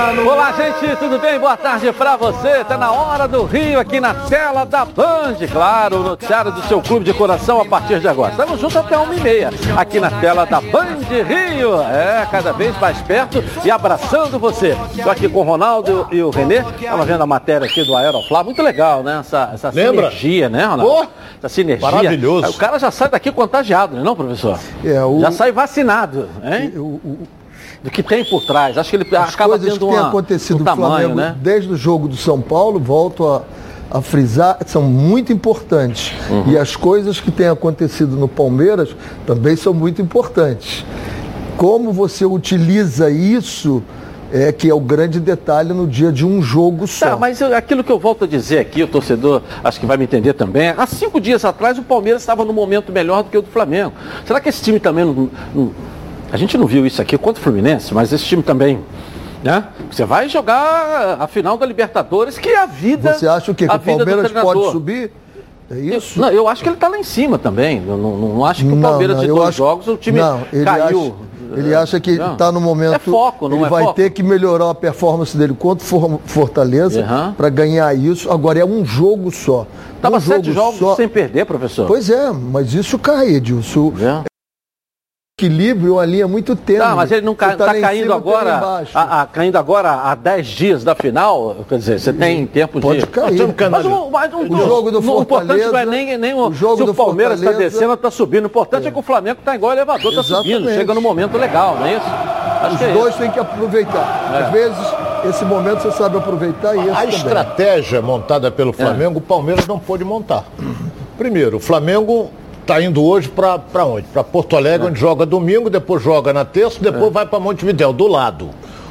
Olá, gente, tudo bem? Boa tarde pra você. Tá na hora do Rio aqui na tela da Band. Claro, o noticiário do seu clube de coração a partir de agora. Estamos juntos até uma e meia aqui na tela da Band Rio. É, cada vez mais perto e abraçando você. Estou aqui com o Ronaldo e o Renê. Estava vendo a matéria aqui do Aeroflá. Muito legal, né? Essa, essa sinergia, né, Ronaldo? Oh, essa sinergia. Maravilhoso. O cara já sai daqui contagiado, não, é professor? É, o... Já sai vacinado, hein? O, o do que tem por trás. Acho que ele As acaba coisas tendo que têm uma, acontecido um no tamanho, Flamengo né? desde o jogo do São Paulo, volto a, a frisar, são muito importantes. Uhum. E as coisas que têm acontecido no Palmeiras também são muito importantes. Como você utiliza isso é que é o grande detalhe no dia de um jogo só. Tá, mas eu- aquilo que eu volto a dizer aqui, o torcedor acho que vai me entender também. Há cinco dias atrás o Palmeiras estava num momento melhor do que o do Flamengo. Será que esse time também não, não- A gente não viu isso aqui contra o Fluminense, mas esse time também. Né? Você vai jogar a final da Libertadores, que é a vida. Você acha o quê? Que o Palmeiras pode subir? É isso? Eu, não, eu acho que ele está lá em cima também. Eu não, não acho que o Palmeiras não, de dois acho- jogos o time não, ele caiu. Acha, ele acha que está no momento. É foco, não ele é vai foco? ter que melhorar a performance dele contra o For- Fortaleza Aham. para ganhar isso. Agora é um jogo só. Tava um sete jogo jogos só. sem perder, professor. Pois é, mas isso cai, Edilson. É. Equilíbrio é uma linha muito tênue. Tá, mas ele não está lá em caindo cima, lá agora, embaixo. a, a- caindo agora há 10 dias da final, quer dizer, você tem tempo Pode de... cair. Mas o, mas o- O jogo do o importante não é Fortaleza- nem, nem o, o jogo se o do Palmeiras está Fortaleza- descendo ou está subindo. O importante é. que o Flamengo está igual elevador, está subindo. Chega num momento legal, não é isso? Acho Os que é dois isso. têm que aproveitar. É. Às vezes, esse momento você sabe aproveitar e esse A também. estratégia montada pelo Flamengo, o Palmeiras não pôde montar. Primeiro, o Flamengo está indo hoje para onde? Para Porto Alegre, onde joga domingo, depois joga na terça, depois vai para Montevidéu, do lado.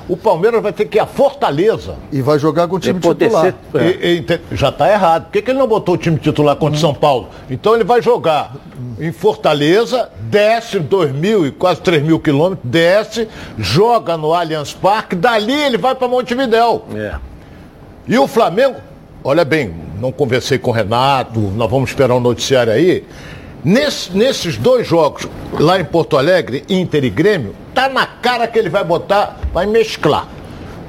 O Palmeiras vai ter que ir a Fortaleza. E vai jogar com o time Poder titular. ser- É. E- e- já está errado. Por que, que ele não botou o time titular contra o São Paulo? Então ele vai jogar em Fortaleza, desce 2 mil e quase 3 mil quilômetros, desce, joga no Allianz Parque, dali ele vai para Montevidéu. É. E o Flamengo, olha bem, não conversei com o Renato, nós vamos esperar um noticiário aí. Nesse- nesses dois jogos, lá em Porto Alegre, Inter e Grêmio, tá na cara que ele vai botar, vai mesclar.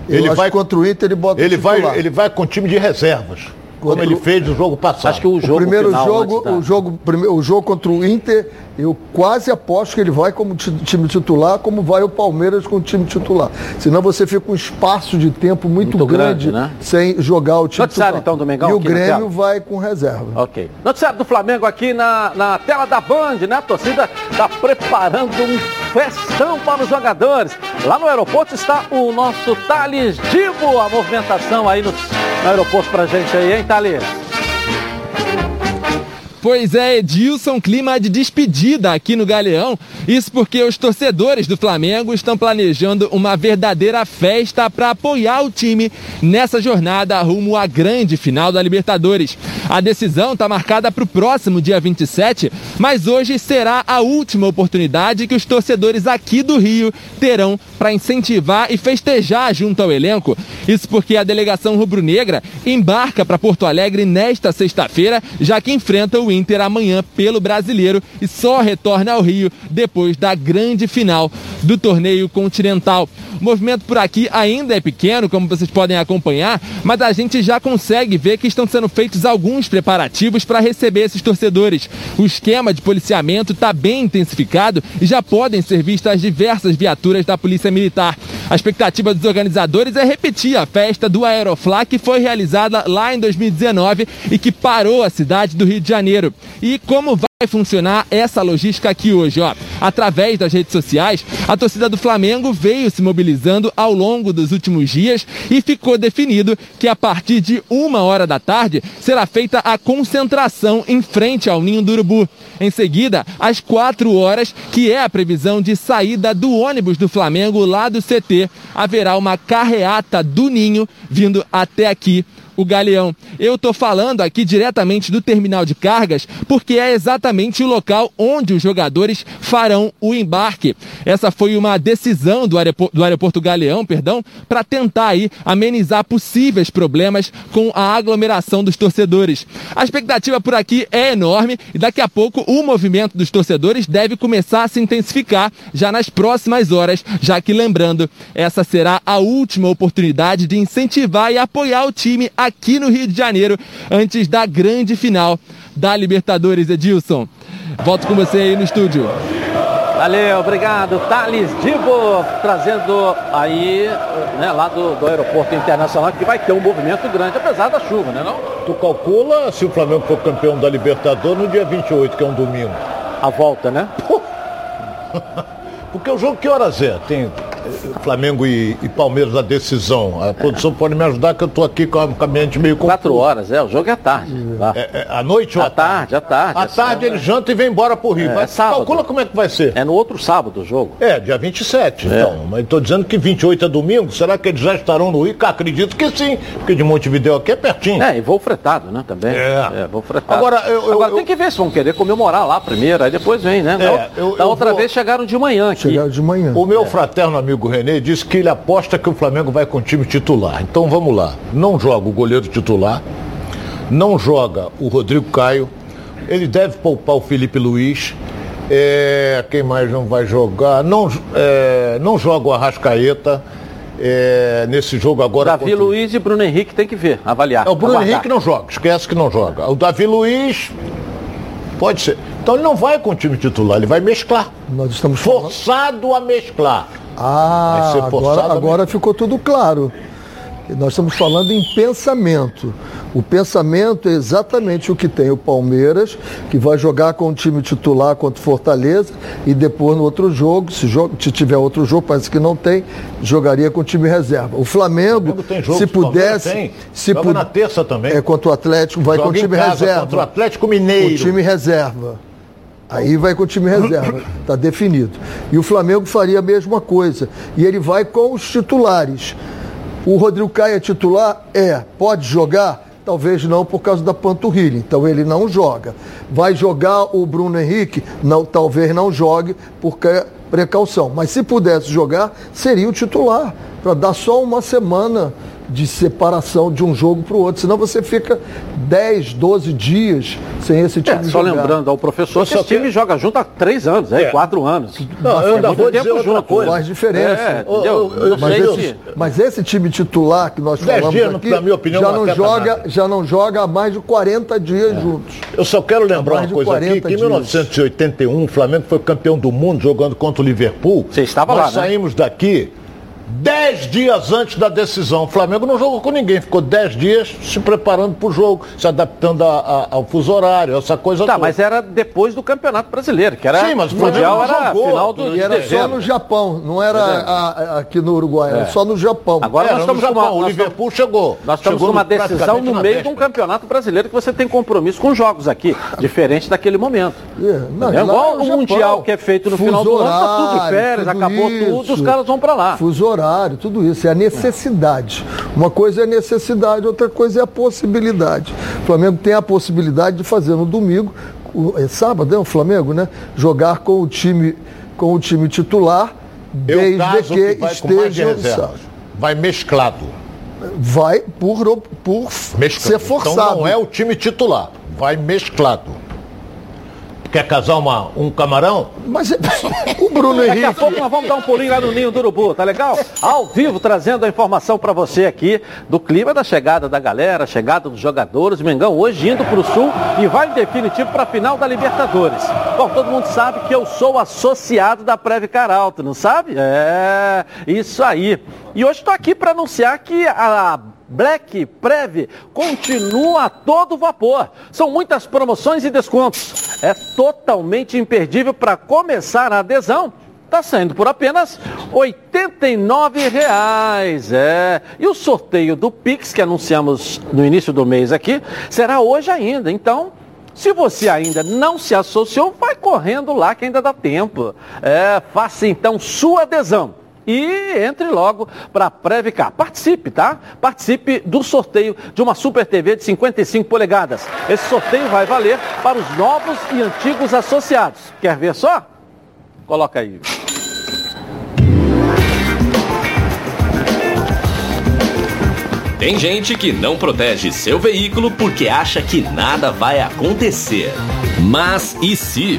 Eu Ele vai, contra o Inter ele bota ele, vai, ele vai com time de reservas, como ele o- fez no jogo passado. Acho que o O jogo primeiro final, jogo, da- o jogo, o jogo contra o Inter, eu quase aposto que ele vai como ti- time titular, como vai o Palmeiras com o time titular. Senão você fica um espaço de tempo muito, Muito grande, grande, né? sem jogar o time Noticiário, titular. então, do Mengão, e o Grêmio vai com reserva. Ok. Noticiário do Flamengo aqui na, na tela da Band, né? A torcida está preparando um festão para os jogadores. Lá no aeroporto está o nosso Thales Divo. A movimentação aí no, no aeroporto pra gente aí, hein, Thales? Pois é, Edilson, clima de despedida aqui no Galeão. Isso porque os torcedores do Flamengo estão planejando uma verdadeira festa para apoiar o time nessa jornada rumo à grande final da Libertadores. A decisão está marcada para o próximo dia 27, mas hoje será a última oportunidade que os torcedores aqui do Rio terão para incentivar e festejar junto ao elenco. Isso porque a delegação rubro-negra embarca para Porto Alegre nesta sexta-feira, já que enfrenta o Inter amanhã pelo Brasileiro e só retorna ao Rio depois da grande final do torneio continental. O movimento por aqui ainda é pequeno, como vocês podem acompanhar, mas a gente já consegue ver que estão sendo feitos alguns preparativos para receber esses torcedores. O esquema de policiamento está bem intensificado e já podem ser vistas diversas viaturas da Polícia Militar. A expectativa dos organizadores é repetir a festa do Aeroflá que foi realizada lá em 2019 e que parou a cidade do Rio de Janeiro. E como vai funcionar essa logística aqui hoje, ó? Através das redes sociais, a torcida do Flamengo veio se mobilizando ao longo dos últimos dias e ficou definido que a partir de uma hora da tarde será feita a concentração em frente ao Ninho do Urubu. Em seguida, às quatro horas, que é a previsão de saída do ônibus do Flamengo lá do CT, haverá uma carreata do Ninho vindo até aqui o Galeão. Eu tô falando aqui diretamente do terminal de cargas porque é exatamente o local onde os jogadores farão o embarque. Essa foi uma decisão do aeroporto, do aeroporto Galeão, perdão, para tentar aí amenizar possíveis problemas com a aglomeração dos torcedores. A expectativa por aqui é enorme e daqui a pouco o movimento dos torcedores deve começar a se intensificar já nas próximas horas, já que lembrando, essa será a última oportunidade de incentivar e apoiar o time aqui no Rio de Janeiro antes da grande final da Libertadores, Edilson. Volto com você aí no estúdio. Valeu, obrigado. Thales Dibo trazendo aí, né, lá do, do aeroporto internacional, que vai ter um movimento grande, apesar da chuva, né não? Tu calcula se o Flamengo for campeão da Libertadores no dia 28, que é um domingo. A volta, né? Porque o jogo que horas é? Tem Flamengo e, e, Palmeiras na decisão. A produção pode me ajudar que eu estou aqui com a, com a mente meio confusa. Quatro horas, é. O jogo é à tarde. Tá? É, é, à noite ou à, à tarde? À tarde. À tarde ele janta e vem embora pro Rio. É, Mas sábado. calcula como é que vai ser. É no outro sábado o jogo. É, dia 27. É. Então, mas estou dizendo que 28 é domingo. Será que eles já estarão no Rio? Acredito que sim, porque de Montevideo aqui é pertinho. É, e voo fretado, né? Também. É. é voo fretado. Agora, eu, eu, Agora eu, tem que ver se vão querer comemorar lá primeiro, aí depois vem, né? É, da, eu- da eu outra vou- vez chegaram de manhã aqui. Chegar de manhã. O meu fraterno amigo Renê disse que ele aposta que o Flamengo vai com o time titular. Então vamos lá. Não joga o goleiro titular, não joga o Rodrigo Caio, ele deve poupar o Felipe Luiz. É, quem mais não vai jogar? Não, é, não joga o Arrascaeta é, nesse jogo agora. Davi contra Luiz e Bruno Henrique tem que ver, avaliar. É, o Bruno aguardar. Henrique não joga, esquece que não joga. O Davi Luiz, pode ser. Então ele não vai com o time titular, ele vai mesclar. Nós estamos falando... Forçado a mesclar. Ah, agora, agora ficou tudo claro. Nós estamos falando em pensamento. O pensamento é exatamente o que tem o Palmeiras, que vai jogar com o time titular contra o Fortaleza e depois no outro jogo, se, jogo, se tiver outro jogo, parece que não tem, jogaria com o time reserva. O Flamengo, Flamengo tem jogo, se o pudesse, tem. se Joga na terça também. É contra o Atlético, vai Joga com o time casa reserva. contra o Atlético Mineiro. O time reserva. Aí vai com o time reserva, está definido. E o Flamengo faria a mesma coisa. E ele vai com os titulares. O Rodrigo Caio é titular? É. Pode jogar? Talvez não por causa da panturrilha. Então ele não joga. Vai jogar o Bruno Henrique? Não, talvez não jogue por ca- precaução. Mas se pudesse jogar, seria o titular. Para dar só uma semana de separação de um jogo para o outro. Senão você fica 10, 12 dias sem esse time É, só jogar. lembrando ao professor Eu que esse time quero- joga junto há três anos, é, É. quatro anos. Não, eu é ainda vou dizer outra junto. coisa. Faz diferença. É, ô, eu Não Mas sei esse, se- mas esse time titular que nós falamos dias, aqui, na minha opinião, já, não joga, nada. já não joga há mais de 40 dias juntos. Eu só quero lembrar uma coisa aqui, 40 que em dias. 1981 o Flamengo foi campeão do mundo jogando contra o Liverpool. Você estava Nós lá, né? saímos daqui dez dias antes da decisão. O Flamengo não jogou com ninguém, ficou dez dias se preparando para o jogo, se adaptando a- a- ao fuso horário, essa coisa Tá, toda. mas era depois do Campeonato Brasileiro, que era Sim, mas o Mundial Flamengo era jogou final do E era só dezembro. no Japão, não era a- a- aqui no Uruguai, era só no Japão. Agora Era nós no estamos com Japão, uma, o nós Liverpool chegou. Nós estamos Chegou com uma no- decisão no meio de um campeonato brasileiro que você tem compromisso com jogos aqui, diferente daquele momento. É, não, É igual no o Japão. Mundial que é feito no final do ano, tá tudo de férias, tudo acabou tudo, isso. os caras vão pra lá. Fuso horário, tudo isso. É a necessidade. Uma coisa é a necessidade, outra coisa é a possibilidade. O Flamengo tem a possibilidade de fazer no domingo, é sábado, é o Flamengo, né? Jogar com o time, com o time titular, Eu desde que, de esteja reserva. Vai mesclado. vai por, por mesclado. ser forçado. Então não é o time titular, vai mesclado. Quer casar uma, um camarão? Mas é- o Bruno Daqui a Henrique. pouco nós vamos dar um pulinho lá no Ninho do Urubu, tá legal? Ao vivo, trazendo a informação para você aqui do clima da chegada da galera, chegada dos jogadores. Mengão hoje indo para o Sul e vai em definitivo para a final da Libertadores. Bom, todo mundo sabe que eu sou associado da Previcar Alto, não sabe? É, isso aí. E hoje estou aqui para anunciar que a Black Prev continua a todo vapor. São muitas promoções e descontos. É totalmente imperdível para começar a adesão. Está saindo por apenas R$ 89,00. É. E o sorteio do Pix, que anunciamos no início do mês aqui, será hoje ainda. Então, se você ainda não se associou, vai correndo lá que ainda dá tempo. É, faça então sua adesão. E entre logo para Previcar. Participe, tá? Participe do sorteio de uma Super TV de 55 polegadas. Esse sorteio vai valer para os novos e antigos associados. Quer ver só? Coloca aí. Tem gente que não protege seu veículo porque acha que nada vai acontecer. Mas e se?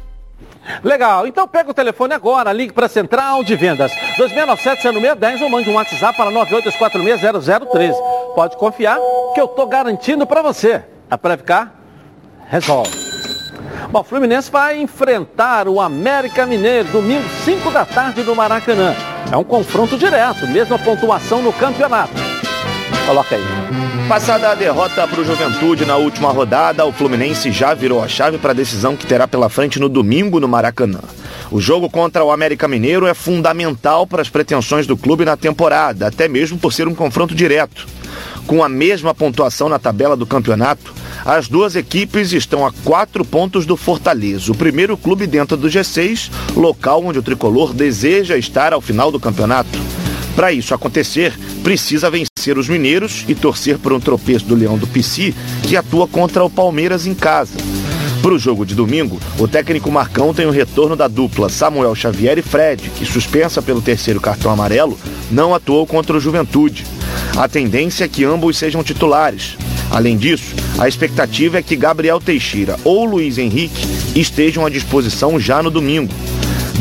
Legal, então pega o telefone agora, ligue para a Central de Vendas 2697-0610 ou mande um WhatsApp para 9846-0013. Pode confiar que eu estou garantindo para você. A Previcar resolve. Bom, o Fluminense vai enfrentar o América Mineiro domingo 5 da tarde no Maracanã. É um confronto direto, mesma pontuação no campeonato. Coloca aí. Passada a derrota para o Juventude na última rodada, o Fluminense já virou a chave para a decisão que terá pela frente no domingo no Maracanã. O jogo contra o América Mineiro é fundamental para as pretensões do clube na temporada, até mesmo por ser um confronto direto. Com a mesma pontuação na tabela do campeonato, as duas equipes estão a quatro pontos do Fortaleza, o primeiro clube dentro do G6, local onde o tricolor deseja estar ao final do campeonato. Para isso acontecer, precisa vencer os mineiros e torcer por um tropeço do Leão do Pici, que atua contra o Palmeiras em casa. Para o jogo de domingo, o técnico Marcão tem o retorno da dupla Samuel Xavier e Fred, que, suspensa pelo terceiro cartão amarelo, não atuou contra o Juventude. A tendência é que ambos sejam titulares. Além disso, a expectativa é que Gabriel Teixeira ou Luiz Henrique estejam à disposição já no domingo.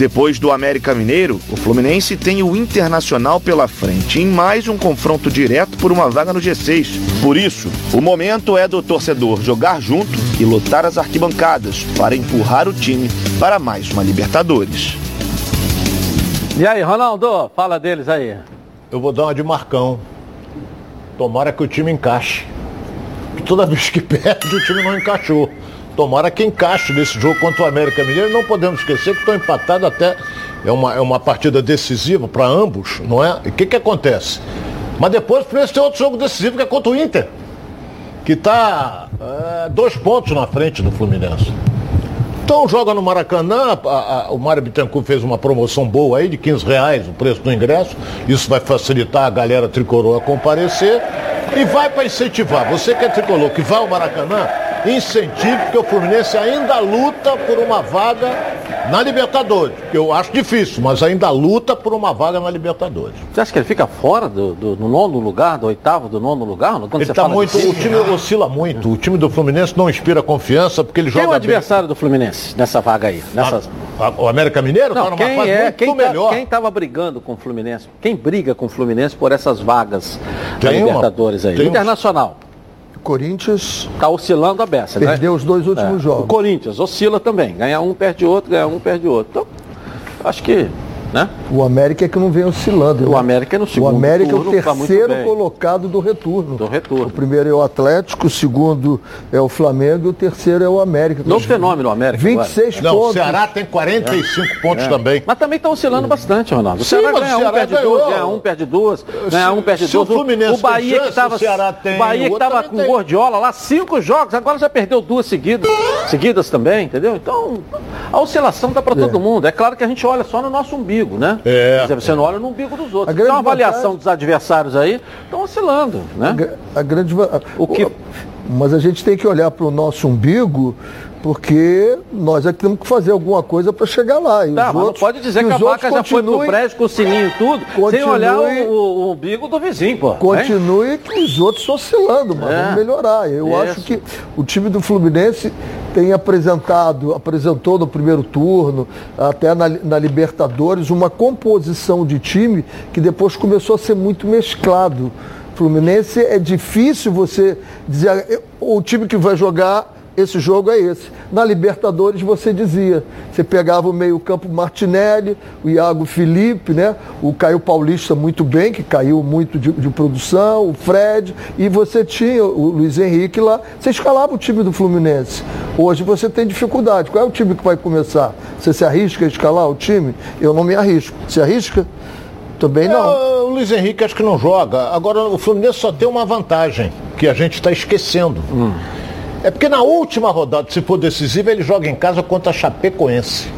Depois do América Mineiro, o Fluminense tem o Internacional pela frente em mais um confronto direto por uma vaga no G6. Por isso, o momento é do torcedor jogar junto e lotar as arquibancadas para empurrar o time para mais uma Libertadores. E aí, Ronaldo, fala deles aí. Eu vou dar uma de Marcão. Tomara que o time encaixe toda vez que perde o time não encaixou. Tomara que encaixe nesse jogo contra o América Mineiro. Não podemos esquecer que estão empatados até. É uma, é uma partida decisiva para ambos, não é? E o que, que acontece? Mas depois o Fluminense tem outro jogo decisivo que é contra o Inter, que está é, dois pontos na frente do Fluminense. Então joga no Maracanã, a, a, o Mário Bittencourt fez uma promoção boa aí de 15 reais o preço do ingresso. Isso vai facilitar a galera tricolor a comparecer. E vai para incentivar. Você que é tricolor, que vai ao Maracanã, incentive, porque o Fluminense ainda luta por uma vaga na Libertadores. Que eu acho difícil, mas ainda luta por uma vaga na Libertadores. Você acha que ele fica fora do, do, do nono lugar, do oitavo, do nono lugar? Quando ele tá muito, o time oscila muito. O time do Fluminense não inspira confiança porque ele joga. Quem é o adversário bem. do Fluminense nessa vaga aí? Nessas... A, a, o América Mineiro não, tá quem é, quem tá, melhor. Quem estava brigando com o Fluminense? Quem briga com o Fluminense por essas vagas da Libertadores aí? Internacional. Corinthians. Está oscilando a beça, né? Perdeu os dois últimos é. jogos. O Corinthians oscila também. Ganha um, perde outro, ganha um, perde outro. Então, acho que né? O América é que não vem oscilando. O né? América é no segundo O América turno, é o terceiro colocado do retorno. Do retorno. O primeiro é o Atlético, o segundo é o Flamengo e o terceiro é o América. Novo fenômeno o América. 26 agora. pontos. Não, o Ceará tem 45 é. pontos é. também. Mas também está oscilando bastante, Ronaldo. O Sim, Ceará ganha um, perde duas, ganha um, perde duas, ganha um, perde duas. O, o Bahia que estava. O Bahia que estava com Gordiola lá, cinco jogos, agora já perdeu duas seguidas, seguidas também, entendeu? Então, a oscilação está para todo é. mundo. É claro que a gente olha só no nosso umbigo, né? É. Dizer, você não olha no umbigo dos outros. Então, a avaliação vantagem... dos adversários aí estão oscilando. Né? A, a grande o que... Mas a gente tem que olhar para o nosso umbigo porque nós é que temos que fazer alguma coisa para chegar lá. E tá, mas outros, pode dizer que a vaca já foi pro prédio com o sininho e tudo, continue, sem olhar o, o, o, umbigo do vizinho, pô. Continue que os outros oscilando, mas é. vamos melhorar. Eu Isso. acho que o time do Fluminense tem apresentado, apresentou no primeiro turno, até na, na Libertadores, uma composição de time que depois começou a ser muito mesclado. Fluminense é difícil você dizer o time que vai jogar esse jogo é esse. Na Libertadores você dizia, você pegava o meio-campo Martinelli, o Iago Felipe, né? O Caio Paulista muito bem, que caiu muito de, de produção, o Fred, e você tinha o Luiz Henrique lá, você escalava o time do Fluminense. Hoje você tem dificuldade. Qual é o time que vai começar? Você se arrisca a escalar o time? Eu não me arrisco. Se arrisca? Também não. É, o Luiz Henrique acho que não joga. Agora o Fluminense só tem uma vantagem, que a gente está esquecendo. Hum. É porque na última rodada, se for decisiva, ele joga em casa contra a Chapecoense.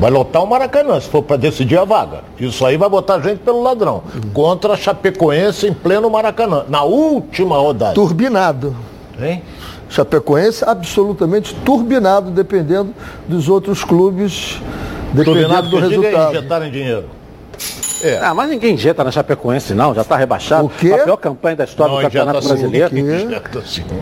Vai lotar o Maracanã, se for para decidir a vaga. Isso aí vai botar gente pelo ladrão. Contra a Chapecoense em pleno Maracanã. Na última rodada. Turbinado. Hein? Chapecoense absolutamente turbinado, dependendo dos outros clubes, dependendo turbinado do resultado. Injetarem dinheiro. É. Ah, mas ninguém injeta na Chapecoense, não, já está rebaixado. O quê? A pior campanha da história não, do Campeonato Brasileiro.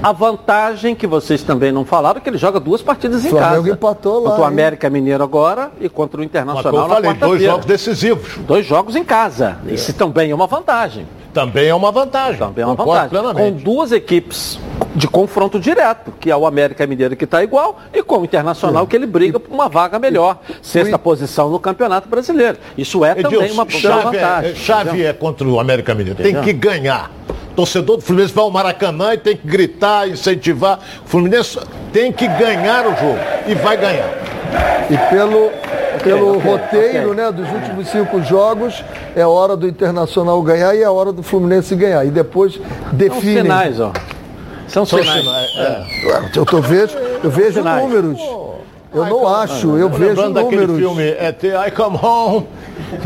A vantagem que vocês também não falaram é que ele joga duas partidas em Flamengo casa. empatou lá. Contra o América Mineiro agora e contra o Internacional mas, eu falei, dois jogos decisivos. Dois jogos em casa. É. Isso também é uma vantagem. Também é uma vantagem. Também é uma vantagem. Plenamente. Com duas equipes de confronto direto, que é o América Mineiro que está igual, e com o Internacional Sim. que ele briga por uma vaga melhor. Sexta posição no Campeonato Brasileiro. Isso é Edilson, também uma chave vantagem. É, chave é contra o América Mineiro. Tem que ganhar. Torcedor do Fluminense vai ao Maracanã e tem que gritar, incentivar. O Fluminense tem que ganhar o jogo. E vai ganhar. E pelo, pelo okay, roteiro okay. Né, dos últimos cinco jogos, é hora do Internacional ganhar e é hora do Fluminense ganhar. E depois define. São sinais, ó. São, São sinais. sinais. É. Eu, tô, vejo, eu vejo números. Eu não acho, eu vejo números. filme é I Come Home.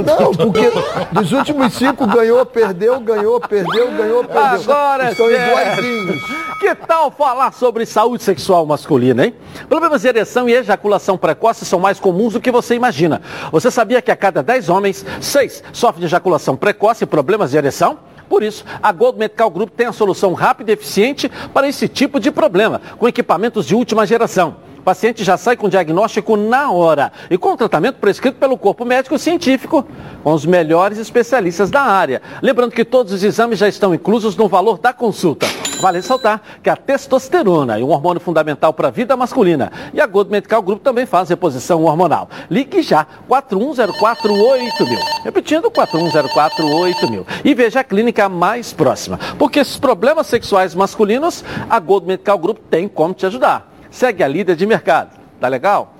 Não, porque dos últimos cinco ganhou, perdeu, ganhou, perdeu, ganhou, perdeu. Agora Estão iguaizinhos. Que tal falar sobre saúde sexual masculina, hein? Problemas de ereção e ejaculação precoce são mais comuns do que você imagina. Você sabia que a cada 10 homens, 6 sofrem de ejaculação precoce e problemas de ereção? Por isso, a Gold Medical Group tem a solução rápida e eficiente para esse tipo de problema, com equipamentos de última geração. O paciente já sai com diagnóstico na hora e com tratamento prescrito pelo corpo médico científico, com os melhores especialistas da área. Lembrando que todos os exames já estão inclusos no valor da consulta. Vale ressaltar que a testosterona é um hormônio fundamental para a vida masculina. E a Gold Medical Group também faz reposição hormonal. Ligue já, 41048000. Repetindo, 41048000. E veja a clínica mais próxima. Porque esses problemas sexuais masculinos, a Gold Medical Group tem como te ajudar segue a líder de mercado. Tá legal?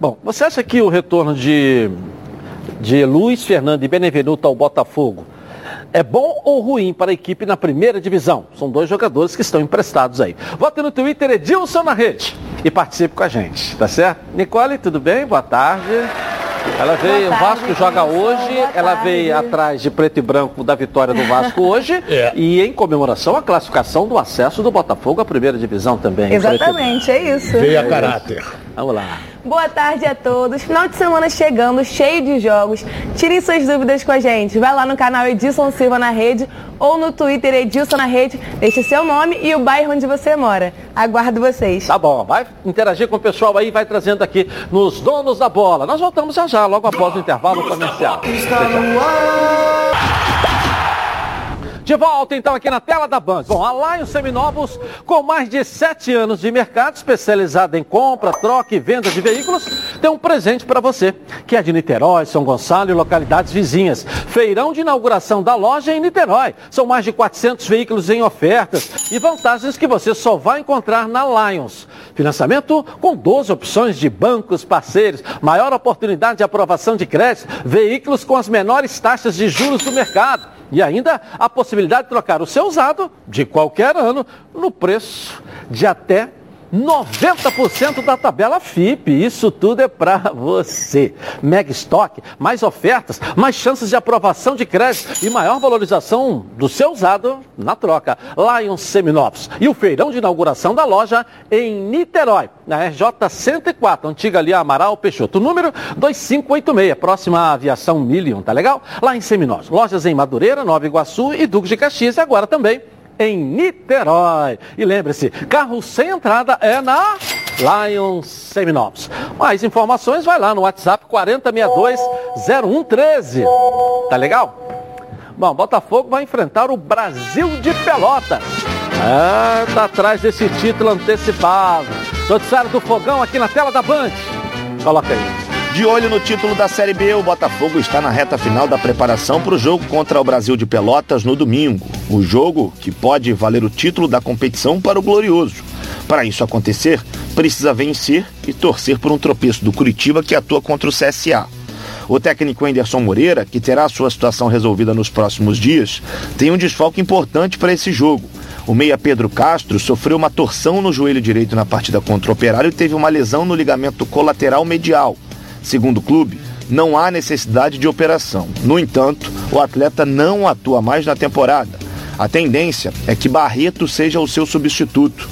Bom, você acha que o retorno de, de Luiz Fernando e Benevenuto ao Botafogo é bom ou ruim para a equipe na primeira divisão? São dois jogadores que estão emprestados aí. Vote no Twitter Edilson na rede e participe com a gente, tá certo? Nicole, tudo bem? Boa tarde. Ela veio, tarde, o Vasco joga hoje, ela veio atrás de preto e branco da vitória do Vasco hoje é. e em comemoração a classificação do acesso do Botafogo à primeira divisão também. Exatamente, é isso. Veio a caráter. Vamos lá. Boa tarde a todos. Final de semana chegando, cheio de jogos. Tirem suas dúvidas com a gente. Vai lá no canal Edilson Silva na rede ou no Twitter Edilson na rede. Deixe seu nome e o bairro onde você mora. Aguardo vocês. Tá bom, vai interagir com o pessoal aí, vai trazendo aqui nos donos da bola. Nós voltamos já já, logo após o intervalo comercial. Está no ar. De volta então aqui na tela da Band. Bom, a Lion Seminovos, com mais de sete anos de mercado, especializada em compra, troca e venda de veículos, tem um presente para você, que é de Niterói, São Gonçalo e localidades vizinhas. Feirão de inauguração da loja em Niterói. São mais de 400 veículos em ofertas e vantagens que você só vai encontrar na Lions. Financiamento com 12 opções de bancos parceiros, maior oportunidade de aprovação de crédito, veículos com as menores taxas de juros do mercado e ainda a possibilidade de trocar o seu usado de qualquer ano no preço de até 90% da tabela FIP. Isso tudo é para você. Mega estoque, mais ofertas, mais chances de aprovação de crédito e maior valorização do seu usado na troca. Lion Seminovos. E o feirão de inauguração da loja em Niterói, na RJ 104, antiga ali Amaral Peixoto, número 2586, próxima à aviação Million, tá legal? Lá em Seminovos. Lojas em Madureira, Nova Iguaçu e Duque de Caxias e agora também em Niterói. E lembre-se, carro sem entrada é na Lion Seminovos. Mais informações, vai lá no WhatsApp 4062-0113. Tá legal? Bom, Botafogo vai enfrentar o Brasil de Pelotas. É, tá atrás desse título antecipado. Noticiário do Fogão aqui na tela da Band. Coloca aí. De olho no título da Série B, o Botafogo está na reta final da preparação para o jogo contra o Brasil de Pelotas no domingo. O jogo que pode valer o título da competição para o Glorioso. Para isso acontecer, precisa vencer e torcer por um tropeço do Curitiba que atua contra o CSA. O técnico Anderson Moreira, que terá sua situação resolvida nos próximos dias, tem um desfalque importante para esse jogo. O meia Pedro Castro sofreu uma torção no joelho direito na partida contra o Operário e teve uma lesão no ligamento colateral medial. Segundo o clube, não há necessidade de operação. No entanto, o atleta não atua mais na temporada. A tendência é que Barreto seja o seu substituto.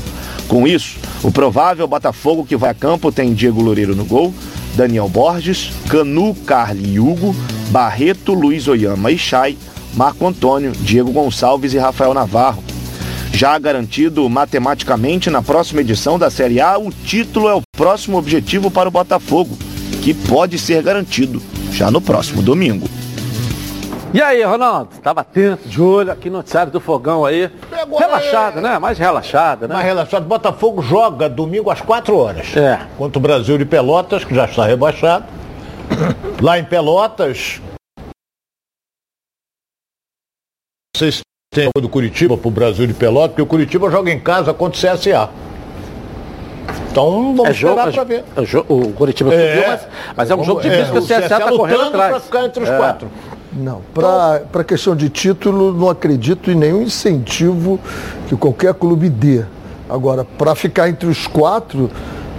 Com isso, o provável Botafogo que vai a campo tem Diego Loureiro no gol, Daniel Borges, Canu, Carli e Hugo, Barreto, Luiz Oyama e Chay, Marco Antônio, Diego Gonçalves e Rafael Navarro. Já garantido matematicamente na próxima edição da Série A, o título é o próximo objetivo para o Botafogo, que pode ser garantido já no próximo domingo. E aí, Ronaldo? Tava atento, de olho aqui no noticiário do Fogão aí. Pegou relaxado, aí. né? Mais relaxado, né? Mais relaxado. Botafogo joga domingo às 4 horas. É. Contra o Brasil de Pelotas, que já está rebaixado. Lá em Pelotas. Não sei se tem do Curitiba para o Brasil de Pelotas, porque o Curitiba joga em casa contra o CSA. Então vamos É jogo, esperar é para ver. é o Curitiba É. subiu, mas, mas é um jogo difícil que o CSA está correndo lutando atrás. para ficar entre os É. quatro. Não, para questão de título, não acredito em nenhum incentivo que qualquer clube dê. Agora, para ficar entre os quatro,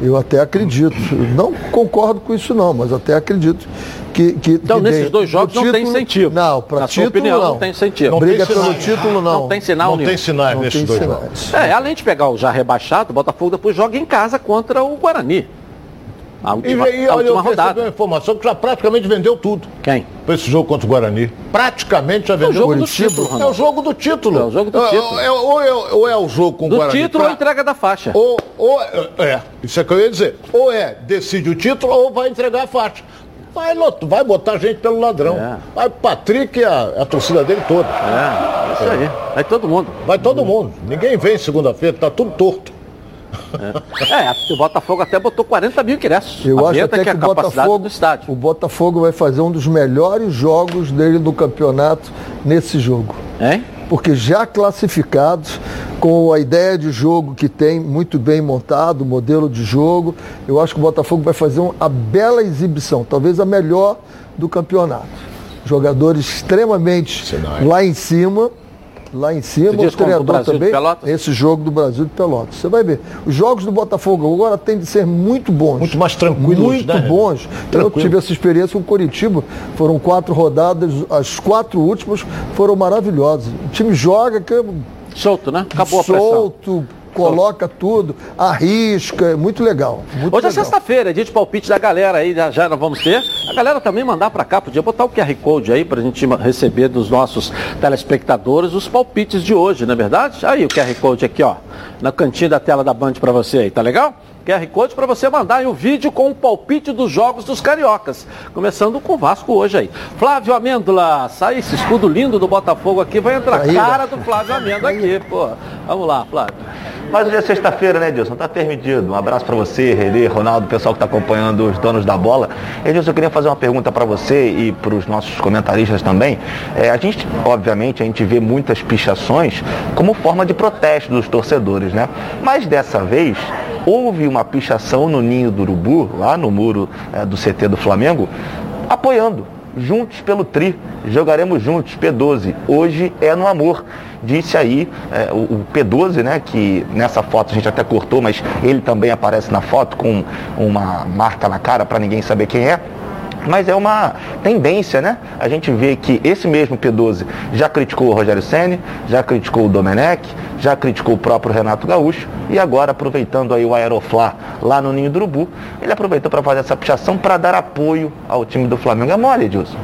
eu até acredito. Não concordo com isso não, mas até acredito que. que Então, que nesses dê. dois jogos No não tem incentivo. Não, para Na sua título opinião, não. não tem incentivo. Não Briga tem pelo sinais. título não. Não tem sinal Não nenhum. tem sinais Não nesses tem dois sinais. jogos. É, além de pegar o já rebaixado, o Botafogo depois joga em casa contra o Guarani. A E, última, e a olha, eu última recebi rodada. uma informação que já praticamente vendeu tudo Quem? para esse jogo contra o Guarani. Praticamente já vendeu jogo do título, É o jogo do título. É o jogo do É, título. é, ou, é, ou é o jogo com o Do Guarani. título ou pra- entrega da faixa. ou, ou é, isso é que eu ia dizer. Ou é, decide o título ou vai entregar a faixa. Vai, vai botar gente pelo ladrão. É. Vai Patrick e a, a torcida dele toda. É, isso aí. Vai todo mundo. Vai todo mundo. Ninguém vem segunda-feira, tá tudo torto. É, o Botafogo até botou 40 mil ingressos. Eu A acho até que é a o capacidade Botafogo, do estádio. o Botafogo vai fazer um dos melhores jogos dele no campeonato nesse jogo. Hein? porque já classificados, com a ideia de jogo que tem muito bem montado, o modelo de jogo, eu acho que o Botafogo vai fazer uma bela exibição, talvez a melhor do campeonato. Jogadores extremamente lá em cima, lá em cima, o treinador também, esse jogo do Brasil de Pelotas. Você vai ver. Os jogos do Botafogo agora têm de ser muito bons. Muito mais tranquilos, Muito né? bons. Eu Tranquilo. tive essa experiência com o Coritiba. Foram quatro rodadas, as quatro últimas foram maravilhosas. O time joga que Solto, né? Acabou a pressão. solto, coloca tudo, arrisca, é muito legal. Muito Hoje é legal. sexta-feira, é dia de palpite da galera aí, já, já nós vamos ter. A galera também mandar pra cá, podia botar o QR Code aí pra gente receber dos nossos telespectadores os palpites de hoje, não é verdade? Aí o QR Code aqui, ó, na cantinha da tela da Band pra você aí, tá legal? QR Code para você mandar aí o vídeo com o palpite dos jogos dos cariocas. Começando com o Vasco hoje aí. Flávio Amêndola, sai esse escudo lindo do Botafogo aqui, vai entrar a cara do Flávio Amêndola aqui, pô. Vamos lá, Flávio. Mas hoje é sexta-feira, né, Edilson? Tá permitido. Um abraço para você, Relê, Ronaldo, pessoal que está acompanhando os donos da bola. Edilson, eu queria fazer uma pergunta para você e para os nossos comentaristas também. É, a gente, obviamente, a gente vê muitas pichações como forma de protesto dos torcedores, né? Mas dessa vez houve uma pichação no Ninho do Urubu, lá no muro é, do CT do Flamengo, apoiando juntos pelo Tri, jogaremos juntos, P12. Hoje é no amor. Disse aí é, o, o P12, né? Que nessa foto a gente até cortou, mas ele também aparece na foto com uma marca na cara para ninguém saber quem é. Mas é uma tendência, né? A gente vê que esse mesmo P12 já criticou o Rogério Senni, já criticou o Domenech, já criticou o próprio Renato Gaúcho e agora aproveitando aí o Aeroflá lá no Ninho do Urubu, ele aproveitou para fazer essa pichação para dar apoio ao time do Flamengo. É mole, Edilson?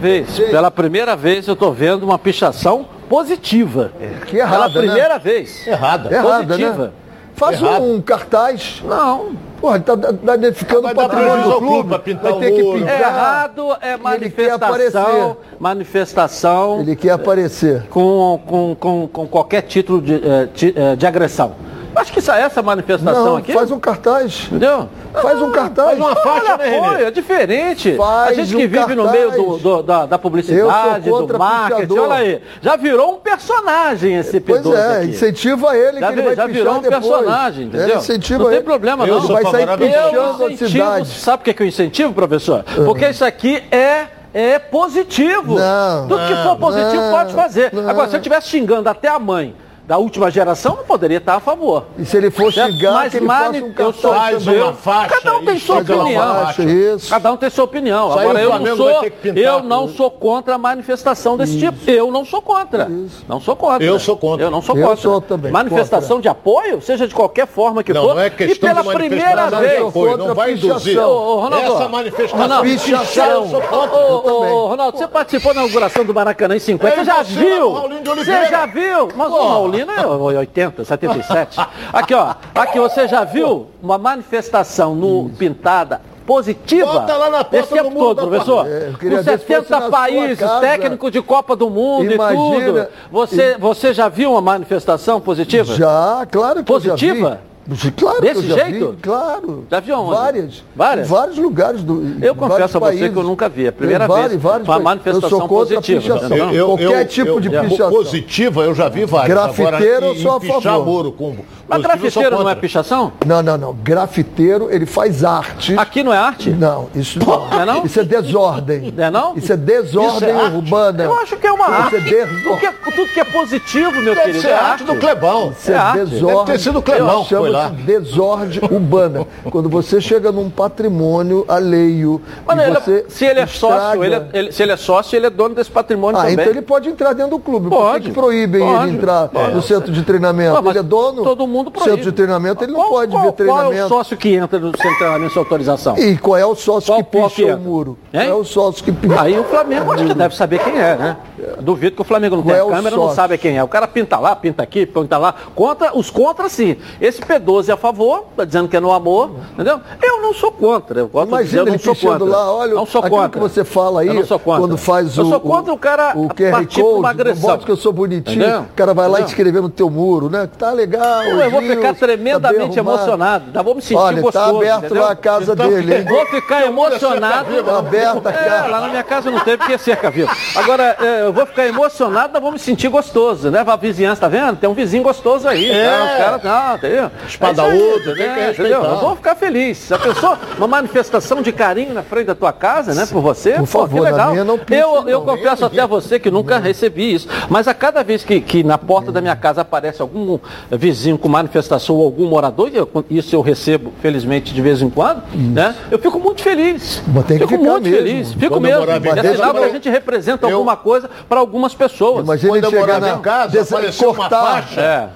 Vez, pela primeira vez eu tô vando uma pichação positiva. Que errada, Pela né? primeira vez. Errada. Errada, Positiva. né? Faz Errado. um cartaz. Não. Porra, ele tá da- danificando Vai o dar patrimônio do clube clube. Vai ter que pintar. Errado é E ele manifestação, manifestação Ele quer aparecer. com, com, com, com qualquer título de, eh, ti- eh, de agressão. Acho que essa, essa manifestação Não, aqui. faz um cartaz. Entendeu? Faz um cartaz. Faz uma faixa, né, Renê? apoio, é diferente. Faz a gente que um vive no cartaz. meio do, do- da, da publicidade, do marketing, pichador. olha aí. Já virou um personagem esse Pois P12 é, aqui. incentiva ele Já, que ele vai já virou um depois. personagem, entendeu? É, incentiva não tem ele. problema Eu não. sou Vai sair pichando Eu a incentivo, cidade. sabe por que que eu incentivo, professor? Porque isso aqui é, é positivo. Não, Tudo que for positivo não, pode fazer. não. Agora, se eu estivesse xingando até a mãe da última geração, não poderia estar a favor. E se ele for Certo? xingar, Mas que ele faça um eu sou- Faz também. uma faixa. Cada um tem e sua opinião. faixa. Isso. Cada um tem sua opinião. Isso Agora eu não sou, eu não sou contra a manifestação desse tipo. Eu não sou contra. Não sou contra. Eu sou contra. Eu não sou Eu contra. sou também Manifestação de apoio, seja de qualquer forma que Não, for. não é e questão pela de primeira vez. apoio, não contra vai a induzir. Ô, ô, Ronaldo, Essa manifestação pichação. eu sou contra. Ô, Ronaldo, você participou da inauguração do Maracanã em 50, Eu você já e no viu? Você já viu? Mas o Raulino é 80, 77. Aqui, ó. Aqui, você já viu uma manifestação no Pintada positiva? Bota lá na porta tempo todo, professor. É, eu Com ver se fosse 70 na sua países, casa. técnico de Copa do Mundo Imagina- e tudo. Você, você já viu uma manifestação positiva? Já, claro que eu Positiva? já vi. Claro Desse eu jeito? vi, claro. Já viu onde? Várias. Várias? Em vários lugares do Eu confesso a você países. que eu nunca vi. É a primeira vez. vários, vários Uma manifestação eu sou contra positiva, A pichação. entendeu? Qualquer tipo de pichação. Positiva eu já vi várias. Grafiteiro, Agora, eu sou a pichar favor. muro com Mas eu grafiteiro não é pichação? Não, não, não. Grafiteiro, ele faz arte. Aqui não é arte? Não, isso não. Não é não? Isso é desordem. Não é não? Isso é desordem Isso é urbana. Eu acho que é uma Isso arte. é desordem. Porque tudo que é positivo, meu Deve querido, ser é arte do Clebão. Isso é, É arte. desordem. Deve ter sido o Clemão que foi lá. desordem urbana. Quando você chega num patrimônio alheio. Mas ele é- se ele é estraga... sócio, ele é, ele, se ele é sócio, ele é dono desse patrimônio ah, também. Então ele pode entrar dentro do clube. Pode. Porque proíbem pode, ele entrar pode. no centro de treinamento. Não, ele é dono. Todo mundo proíbe. Centro de treinamento, ele qual, não pode qual, ver treinamento. Qual é o sócio que entra no centro de treinamento sem autorização? E qual é o sócio qual, que picha que o muro? Hein? Qual é o sócio que picha? Aí o Flamengo acho que deve saber quem é, né? É. Duvido que o Flamengo não tenha é câmera, sócio? não sabe quem é. O cara pinta lá, pinta aqui, pinta lá. Contra, os contra sim. Esse Pedro 12 a favor, está dizendo que é no amor, entendeu? Eu não sou contra, eu gosto Imagina de dizer, eu não sou contra. Lá, olha, não sou contra. que você fala aí, eu não sou quando faz o Eu sou contra o cara o QR partir Code, uma agressão. Não que eu sou bonitinho, entendeu? o cara vai lá entendeu? e escrever no teu muro, né? Tá legal, Eu, eu vou ficar tá tremendamente tá emocionado, ainda vou me sentir olha, tá gostoso, tá aberto entendeu? lá a casa então, dele, hein? Vou ficar emocionado. Tá aberto a é, casa. É, lá na minha casa não tem porque é cerca viva. Agora, é, eu vou ficar emocionado, ainda vou me sentir gostoso, né? A vizinhança, tá vendo? Tem um vizinho gostoso aí, né? é. cara, os caras, tá, entendeu? Espadaúdo, É isso né? entendeu? Eu vou ficar feliz. Se a pessoa, uma manifestação de carinho na frente da tua casa, né? Por você, Por pô, favor, que na legal. minha não piche, eu, eu não. confesso até a você que nunca recebi isso. Mas a cada vez que, que na porta da minha casa aparece algum vizinho com manifestação ou algum morador, e eu- isso eu recebo, felizmente, de vez em quando, né? Eu fico muito feliz. Mas tem que fico ficar muito mesmo. feliz. Fico Quando mesmo. É sinal que a gente representa eu- alguma coisa para algumas pessoas. Imagina Quando eu chegar na casa, desse- apareceu uma faixa. É.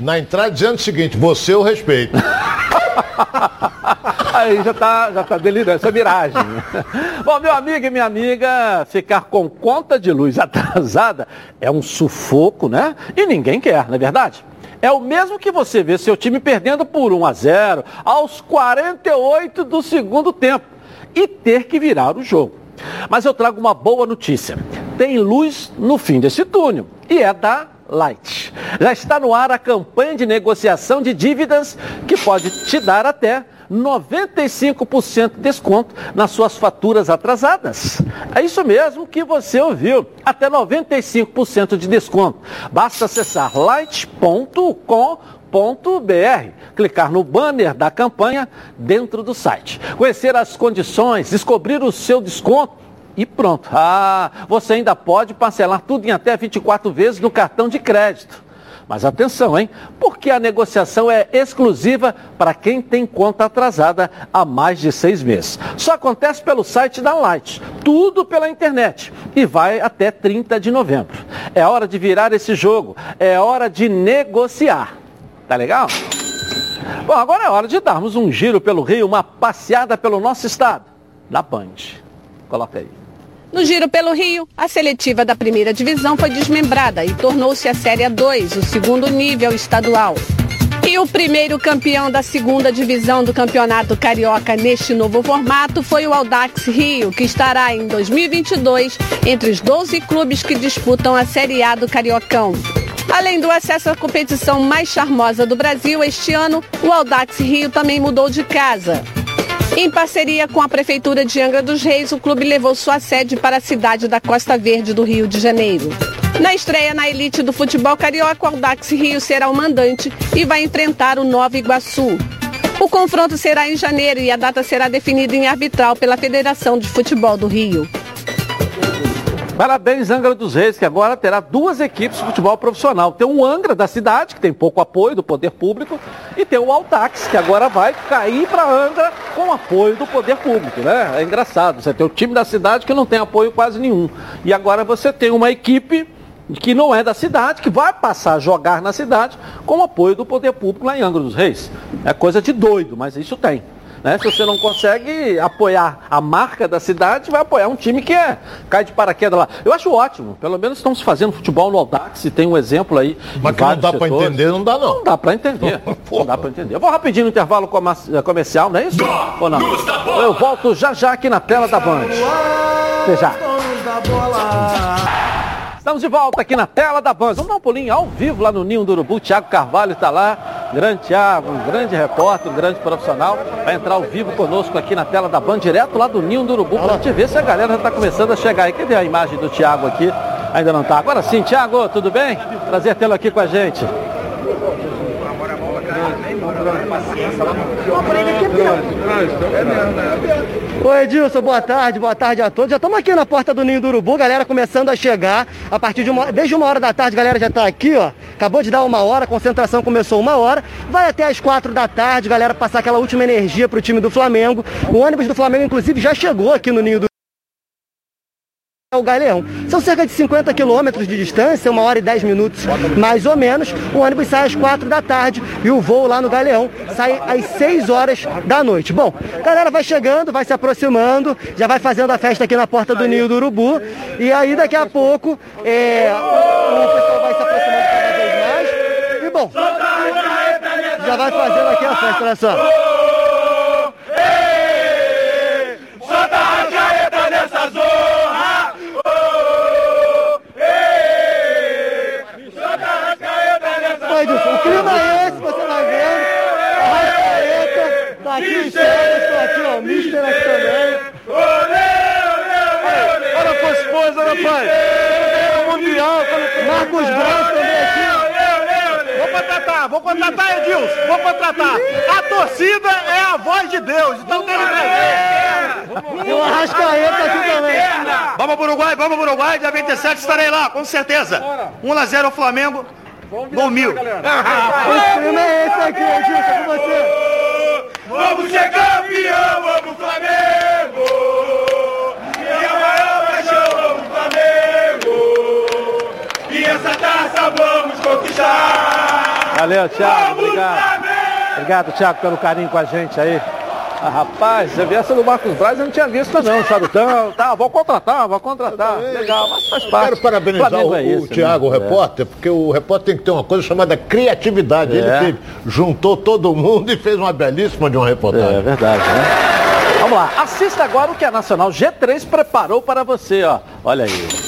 Na entrada dizendo o seguinte, você eu respeito. Aí já tá, já tá delirando, essa miragem. Bom, meu amigo e minha amiga, ficar com conta de luz atrasada é um sufoco, né? E ninguém quer, não é verdade? É o mesmo que você vê seu time perdendo por 1 a 0 aos 48 do segundo tempo e ter que virar o jogo. Mas eu trago uma boa notícia. Tem luz no fim desse túnel e é da Light. Já está no ar a campanha de negociação de dívidas que pode te dar até 95% de desconto nas suas faturas atrasadas. É isso mesmo que você ouviu, até 95% de desconto. Basta acessar light.com.br, clicar no banner da campanha dentro do site, conhecer as condições, descobrir o seu desconto e pronto. Ah, você ainda pode parcelar tudo em até 24 vezes no cartão de crédito. Mas atenção, hein? Porque a negociação é exclusiva para quem tem conta atrasada há mais de seis meses. Só acontece pelo site da Light. Tudo pela internet. E vai até 30 de novembro. É hora de virar esse jogo. É hora de negociar. Tá legal? Bom, agora é hora de darmos um giro pelo Rio, uma passeada pelo nosso estado. Da Band. Coloca aí. No Giro pelo Rio, a seletiva da primeira divisão foi desmembrada e tornou-se a Série A2, o segundo nível estadual. E o primeiro campeão da segunda divisão do Campeonato Carioca neste novo formato foi o Audax Rio, que estará em 2022 entre os 12 clubes que disputam a Série A do Cariocão. Além do acesso à competição mais charmosa do Brasil, este ano, o Audax Rio também mudou de casa. Em parceria com a Prefeitura de Angra dos Reis, o clube levou sua sede para a cidade da Costa Verde do Rio de Janeiro. Na estreia na elite do futebol carioca, o Audax Rio será o mandante e vai enfrentar o Nova Iguaçu. O confronto será em janeiro e a data será definida em arbitral pela Federação de Futebol do Rio. Parabéns, Angra dos Reis, que agora terá duas equipes de futebol profissional. Tem o Angra da cidade, que tem pouco apoio do poder público, e tem o Altax, que agora vai cair para Angra com apoio do poder público, né? É engraçado. Você tem o time da cidade que não tem apoio quase nenhum. E agora você tem uma equipe que não é da cidade, que vai passar a jogar na cidade com apoio do poder público lá em Angra dos Reis. É coisa de doido, mas isso tem. Né? Se você não consegue apoiar a marca da cidade, vai apoiar um time que é, cai de paraquedas lá. Eu acho ótimo. Pelo menos estamos fazendo futebol no Audax, tem um exemplo aí. Mas que não dá para entender, não dá não. Não dá para entender. não dá para entender. Eu vou rapidinho no intervalo comercial, não é isso? Ou não? Eu volto já já aqui na tela da Band. Até já. Estamos de volta aqui na tela da Band. Vamos dar um pulinho ao vivo lá no Ninho do Urubu. Tiago Carvalho está lá. Grande Tiago, um grande repórter, um grande profissional. Vai entrar ao vivo conosco aqui na tela da Band, direto lá do Ninho do Urubu, para gente ver se a galera já está começando a chegar aí. Cadê a imagem do Tiago aqui? Ainda não está. Agora sim, Tiago, tudo bem? Prazer tê-lo aqui com a gente. Oi Edilson, boa tarde, boa tarde a todos. Já estamos aqui na porta do Ninho do Urubu, galera começando a chegar. A partir de uma, desde uma hora da tarde, galera já está aqui, ó. Acabou de dar uma hora, a concentração começou uma hora. Vai até as quatro da tarde, galera passar aquela última energia pro time do Flamengo. O ônibus do Flamengo, inclusive, já chegou aqui no Ninho do o Galeão. São cerca de 50 quilômetros de distância, uma hora e 10 minutos mais ou menos. O ônibus sai às 4 da tarde e o voo lá no Galeão sai às 6 horas da noite. Bom, a galera vai chegando, vai se aproximando, já vai fazendo a festa aqui na porta do Ninho do Urubu. E aí daqui a pouco é, o pessoal vai se aproximando cada vez mais. E bom, já vai fazendo aqui a festa, olha só. O clima é esse, você vai vendo. Rascaeta, tá aqui o Sérgio, estou aqui, ó, o Mister aqui também. Olha a tua esposa, rapaz. Mundial. Marcos Braz também aqui. Vou contratar, vou contratar, Edilson, vou contratar. A torcida é a voz de Deus, então tem que trazer. E o Arrascaeta aqui também. Vamos pro Uruguai, vamos pro Uruguai, dia 27 estarei lá, com certeza. 1x0 ao Flamengo. Bom mil. O clima é esse aqui, Edilson, com você. Vamos ser campeão, vamos Flamengo! Minha maior paixão, vamos Flamengo! E essa taça vamos conquistar! Valeu, Thiago. Vamos, Obrigado. Flamengo! Obrigado, Thiago, pelo carinho com a gente aí. Ah, rapaz, você viu essa do Marcos Braz, eu não tinha visto não, Charutão. Tá, vou contratar, vou contratar. Legal, mas faz parte. Quero parabenizar Flamengo o, é o esse, né? Thiago, o É. repórter, porque o repórter tem que ter uma coisa chamada criatividade. Ele É. teve, juntou todo mundo e fez uma belíssima de uma reportagem. É verdade, né? Vamos lá, assista agora o que a Nacional G3 preparou para você, ó. Olha aí.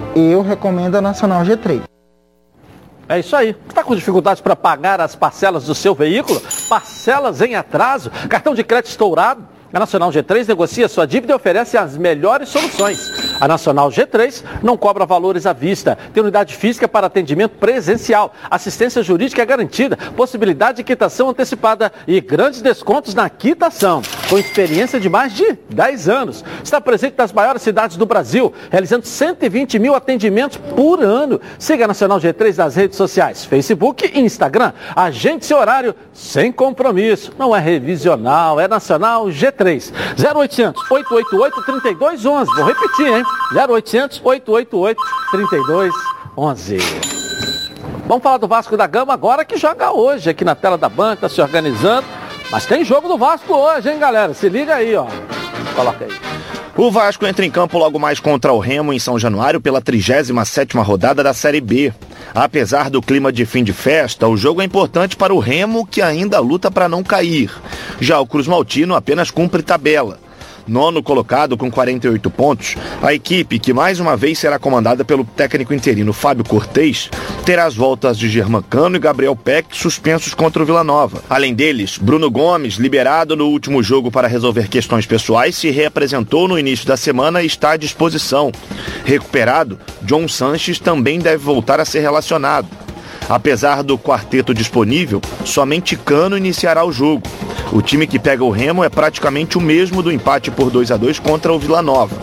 eu recomendo a Nacional G3. É isso aí. Está com dificuldades para pagar as parcelas do seu veículo? Parcelas em atraso? Cartão de crédito estourado? A Nacional G3 negocia sua dívida e oferece as melhores soluções. A Nacional G3 não cobra valores à vista, tem unidade física para atendimento presencial, assistência jurídica garantida, possibilidade de quitação antecipada e grandes descontos na quitação. Com experiência de mais de 10 anos. Está presente nas maiores cidades do Brasil, realizando 120 mil atendimentos por ano. Siga a Nacional G3 nas redes sociais, Facebook e Instagram. Agende seu horário sem compromisso. Não é revisional, é Nacional G3. 0800 888 3211. Vou repetir, hein? 0800 888 3211. Vamos falar do Vasco da Gama agora que joga hoje aqui na tela da banca, se organizando. Mas tem jogo do Vasco hoje, hein, galera? Se liga aí, ó. Coloca aí. O Vasco entra em campo logo mais contra o Remo em São Januário pela 37ª rodada da Série B. Apesar do clima de fim de festa, o jogo é importante para o Remo que ainda luta para não cair. Já o Cruz Maltino apenas cumpre tabela. Nono colocado com 48 pontos, a equipe, que mais uma vez será comandada pelo técnico interino Fábio Cortez, terá as voltas de Germancano e Gabriel Peck suspensos contra o Vila Nova. Além deles, Bruno Gomes, liberado no último jogo para resolver questões pessoais, se reapresentou no início da semana e está à disposição. Recuperado, John Sanches também deve voltar a ser relacionado. Apesar do quarteto disponível, somente Cano iniciará o jogo. O time que pega o Remo é praticamente o mesmo do empate por 2 a 2 contra o Vila Nova.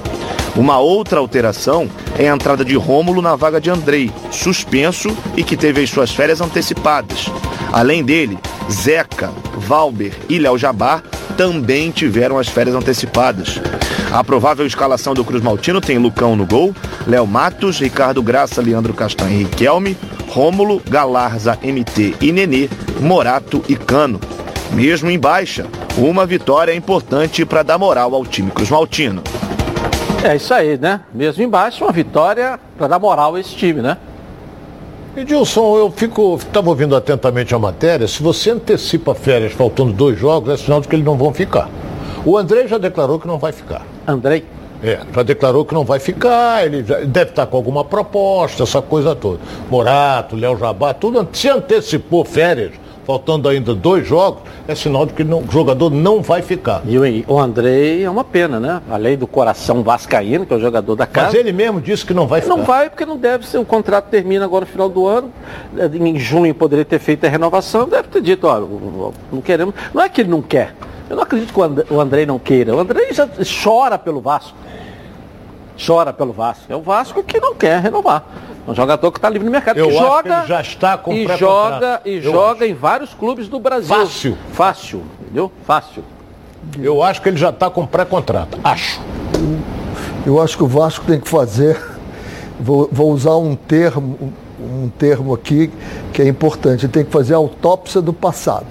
Uma outra alteração é a entrada de Rômulo na vaga de Andrei, suspenso e que teve as suas férias antecipadas. Além dele, Zeca, Valber e Léo Jabá também tiveram as férias antecipadas. A provável escalação do Cruz Maltino tem Lucão no gol, Léo Matos, Ricardo Graça, Leandro Castanho e Riquelme, Rômulo, Galarza, MT e Nenê, Morato e Cano. Mesmo em baixa, uma vitória é importante para dar moral ao time Cruz Maltino. É isso aí, né? Mesmo em baixa, uma vitória para dar moral a esse time, né? Edilson, eu fico, estava ouvindo atentamente a matéria. Se você antecipa férias faltando dois jogos, é sinal de que eles não vão ficar. O André já declarou que não vai ficar. Andrei? É, já declarou que não vai ficar, ele já- deve estar com alguma proposta, essa coisa toda. Morato, Léo Jabá, tudo se antecipou férias, faltando ainda dois jogos, é sinal de que não- o jogador não vai ficar. E o, o Andrei é uma pena, né? Além do coração vascaíno, que é o jogador da casa. Mas ele mesmo disse que não vai ficar. Não vai porque não deve ser, o contrato termina agora no final do ano. É, Em junho poderia ter feito a renovação, deve ter dito, ó, não queremos. Não é que ele não quer. Eu não acredito que o Andrei não queira. O Andrei já chora pelo Vasco. Chora pelo Vasco. É o Vasco que não quer renovar. É um jogador que está livre no mercado. Eu joga já está com e pré-contrato. joga e Eu joga em vários clubes do Brasil. Fácil. Fácil, entendeu? Fácil. Eu acho que ele já está com pré-contrato. Acho. Eu acho que o Vasco tem que fazer, vou, vou usar um termo, um, um termo aqui que é importante, ele tem que fazer a autópsia do passado.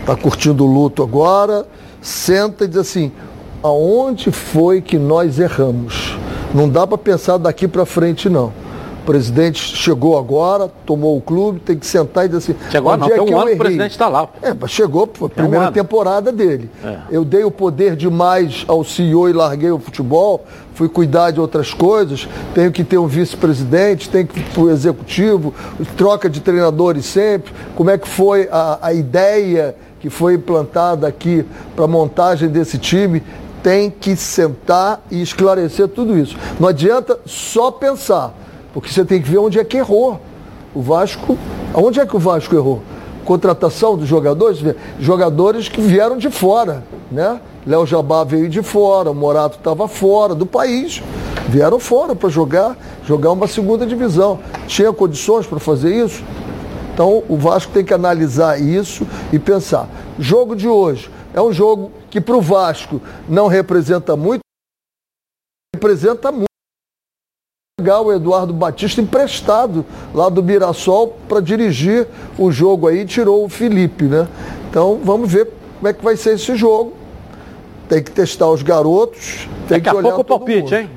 Está curtindo o luto agora, senta e diz assim, aonde foi que nós erramos? Não dá para pensar daqui para frente não. O presidente chegou agora, tomou o clube, tem que sentar e dizer assim, Chegou, onde não, é tem um ano que o errei? presidente está lá. É, mas chegou, foi a um primeira ano. temporada dele. É. Eu dei o poder demais ao CEO e larguei o futebol, fui cuidar de outras coisas, tenho que ter um vice-presidente, tenho que ir para o executivo, troca de treinadores sempre. Como é que foi a, a ideia que foi implantada aqui para a montagem desse time? Tem que sentar e esclarecer tudo isso. Não adianta só pensar, porque você tem que ver onde é que errou. O Vasco, aonde é que o Vasco errou? Contratação dos jogadores, jogadores que vieram de fora, né? Léo Jabá veio de fora, o Morato estava fora do país, vieram fora para jogar, jogar uma segunda divisão. Tinha condições para fazer isso? Então o Vasco tem que analisar isso e pensar. Jogo de hoje é um jogo que para o Vasco não representa muito, representa muito pegar o Eduardo Batista emprestado lá do Mirassol para dirigir o jogo aí, tirou o Felipe, né? Então vamos ver como é que vai ser esse jogo. Tem que testar os garotos, tem Daqui que a olhar pouco o palpite, mundo. hein?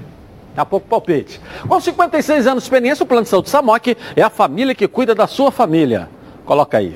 Daqui a pouco o palpite. Com 56 anos de experiência, o Plano de Saúde Samok é a família que cuida da sua família. Coloca aí.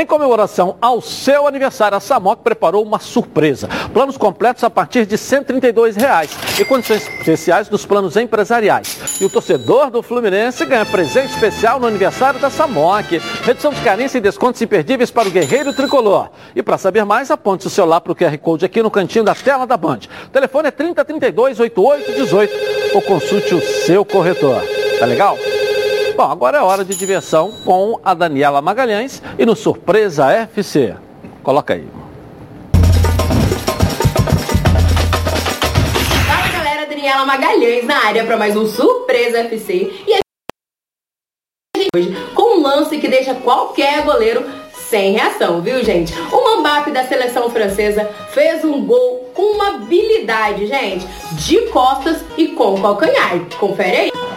Em comemoração ao seu aniversário, a Samok preparou uma surpresa. Planos completos a partir de 132 reais e condições especiais dos planos empresariais. E o torcedor do Fluminense ganha presente especial no aniversário da Samok. Redução de carência e descontos imperdíveis para o guerreiro tricolor. E para saber mais, aponte o celular para o QR Code aqui no cantinho da tela da Band. O telefone é 3032 8818 ou consulte o seu corretor. Tá legal? Bom, agora é hora de diversão com a Daniela Magalhães e no Surpresa FC. Coloca aí. Fala galera, Daniela Magalhães na área para mais um Surpresa FC. E gente hoje com um lance que deixa qualquer goleiro sem reação, viu, gente? O Mbappé da seleção francesa fez um gol com uma habilidade, gente, de costas e com calcanhar. Confere aí.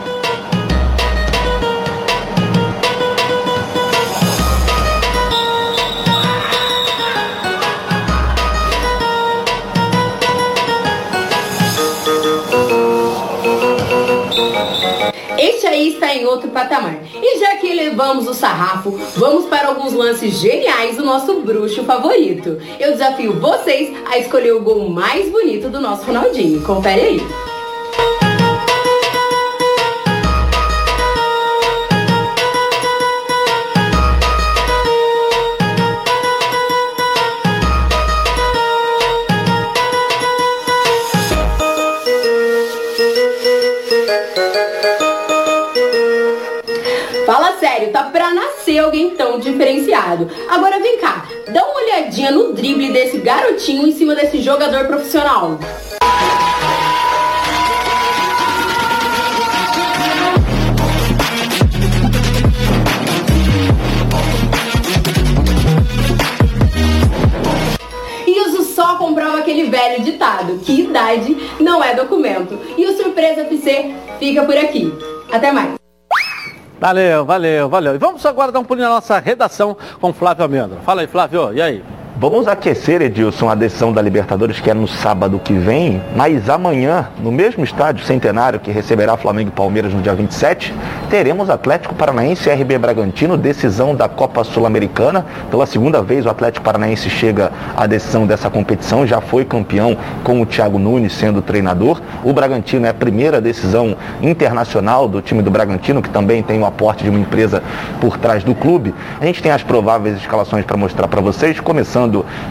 Em outro patamar. E já que levamos o sarrafo, vamos para alguns lances geniais do nosso bruxo favorito. Eu desafio vocês a escolher o gol mais bonito do nosso Ronaldinho. Confere aí. Diferenciado. Agora vem cá, dá uma olhadinha no drible desse garotinho em cima desse jogador profissional. Comprova aquele velho ditado, que idade não é documento. E o Surpresa FC fica por aqui. Até mais. Valeu, valeu, valeu. E vamos agora dar um pulinho na nossa redação com Flávio Amêndola. Fala aí, Flávio, e aí? Vamos aquecer, Edilson, a decisão da Libertadores, que é no sábado que vem, mas amanhã, no mesmo estádio centenário que receberá Flamengo e Palmeiras no dia 27, teremos Atlético Paranaense e RB Bragantino, decisão da Copa Sul-Americana. Pela segunda vez o Atlético Paranaense chega à decisão dessa competição, já foi campeão com o Thiago Nunes sendo treinador. O Bragantino é a primeira decisão internacional do time do Bragantino, que também tem o aporte de uma empresa por trás do clube. A gente tem as prováveis escalações para mostrar para vocês, começando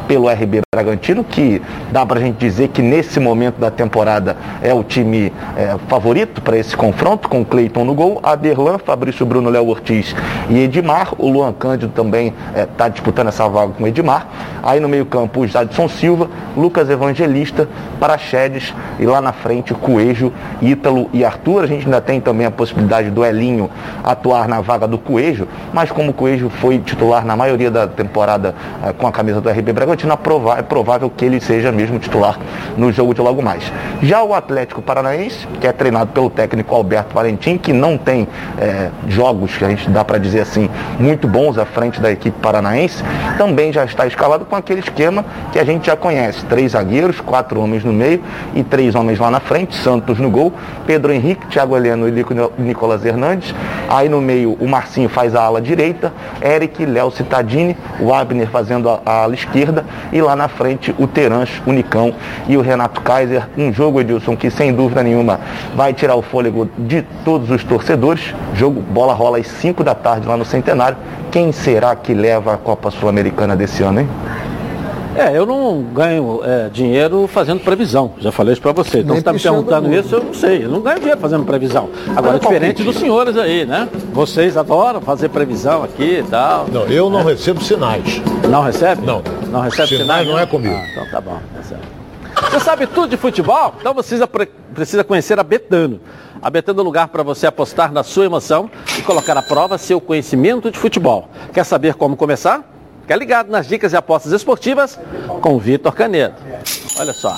pelo RB Bragantino, que dá para a gente dizer que nesse momento da temporada é o time é, favorito para esse confronto, com Cleiton no gol, Aderlan, Fabrício Bruno, Léo Ortiz e Edmar. O Luan Cândido também está disputando essa vaga com o Edmar. Aí no meio campo o Jadson Silva, Lucas Evangelista, Parachedes e lá na frente Coelho, Ítalo e Arthur. A gente ainda tem também a possibilidade do Elinho atuar na vaga do Coelho, mas como o Coelho foi titular na maioria da temporada eh, com a camisa do RB Bragantino, é provável que ele seja mesmo titular no jogo de logo mais. Já o Atlético Paranaense, que é treinado pelo técnico Alberto Valentim, que não tem eh, jogos que a gente dá para dizer assim muito bons à frente da equipe paranaense, também já está escalado com aquele esquema que a gente já conhece: três zagueiros, quatro homens no meio e três homens lá na frente, Santos no gol, Pedro Henrique, Thiago Heleno e Nicolas Hernandes. Aí no meio o Marcinho faz a ala direita, Eric, Léo Cittadini, o Abner fazendo a, a ala esquerda e lá na frente o Terãs, o Nicão e o Renato Kaiser. Um jogo, Edilson, que sem dúvida nenhuma vai tirar o fôlego de todos os torcedores. Jogo, bola rola às 5 da tarde lá no Centenário. Quem será que leva a Copa Sul-Americana desse ano, hein? É, eu não ganho é, dinheiro fazendo previsão. Já falei isso para você. Então, você está me perguntando isso, eu não sei. Eu não ganho dinheiro fazendo previsão. Agora, é diferente dos senhores aí, né? Vocês adoram fazer previsão aqui e tal. Não, eu não é. recebo sinais. Não recebe? Não. Não recebe sinais? Sinais não é comigo. Ah, então tá bom. Você sabe tudo de futebol? Então você precisa, precisa conhecer a Betano. A Betano é o lugar para você apostar na sua emoção e colocar à prova seu conhecimento de futebol. Quer saber como começar? Fica ligado nas dicas e apostas esportivas com o Vitor Canedo. Olha só.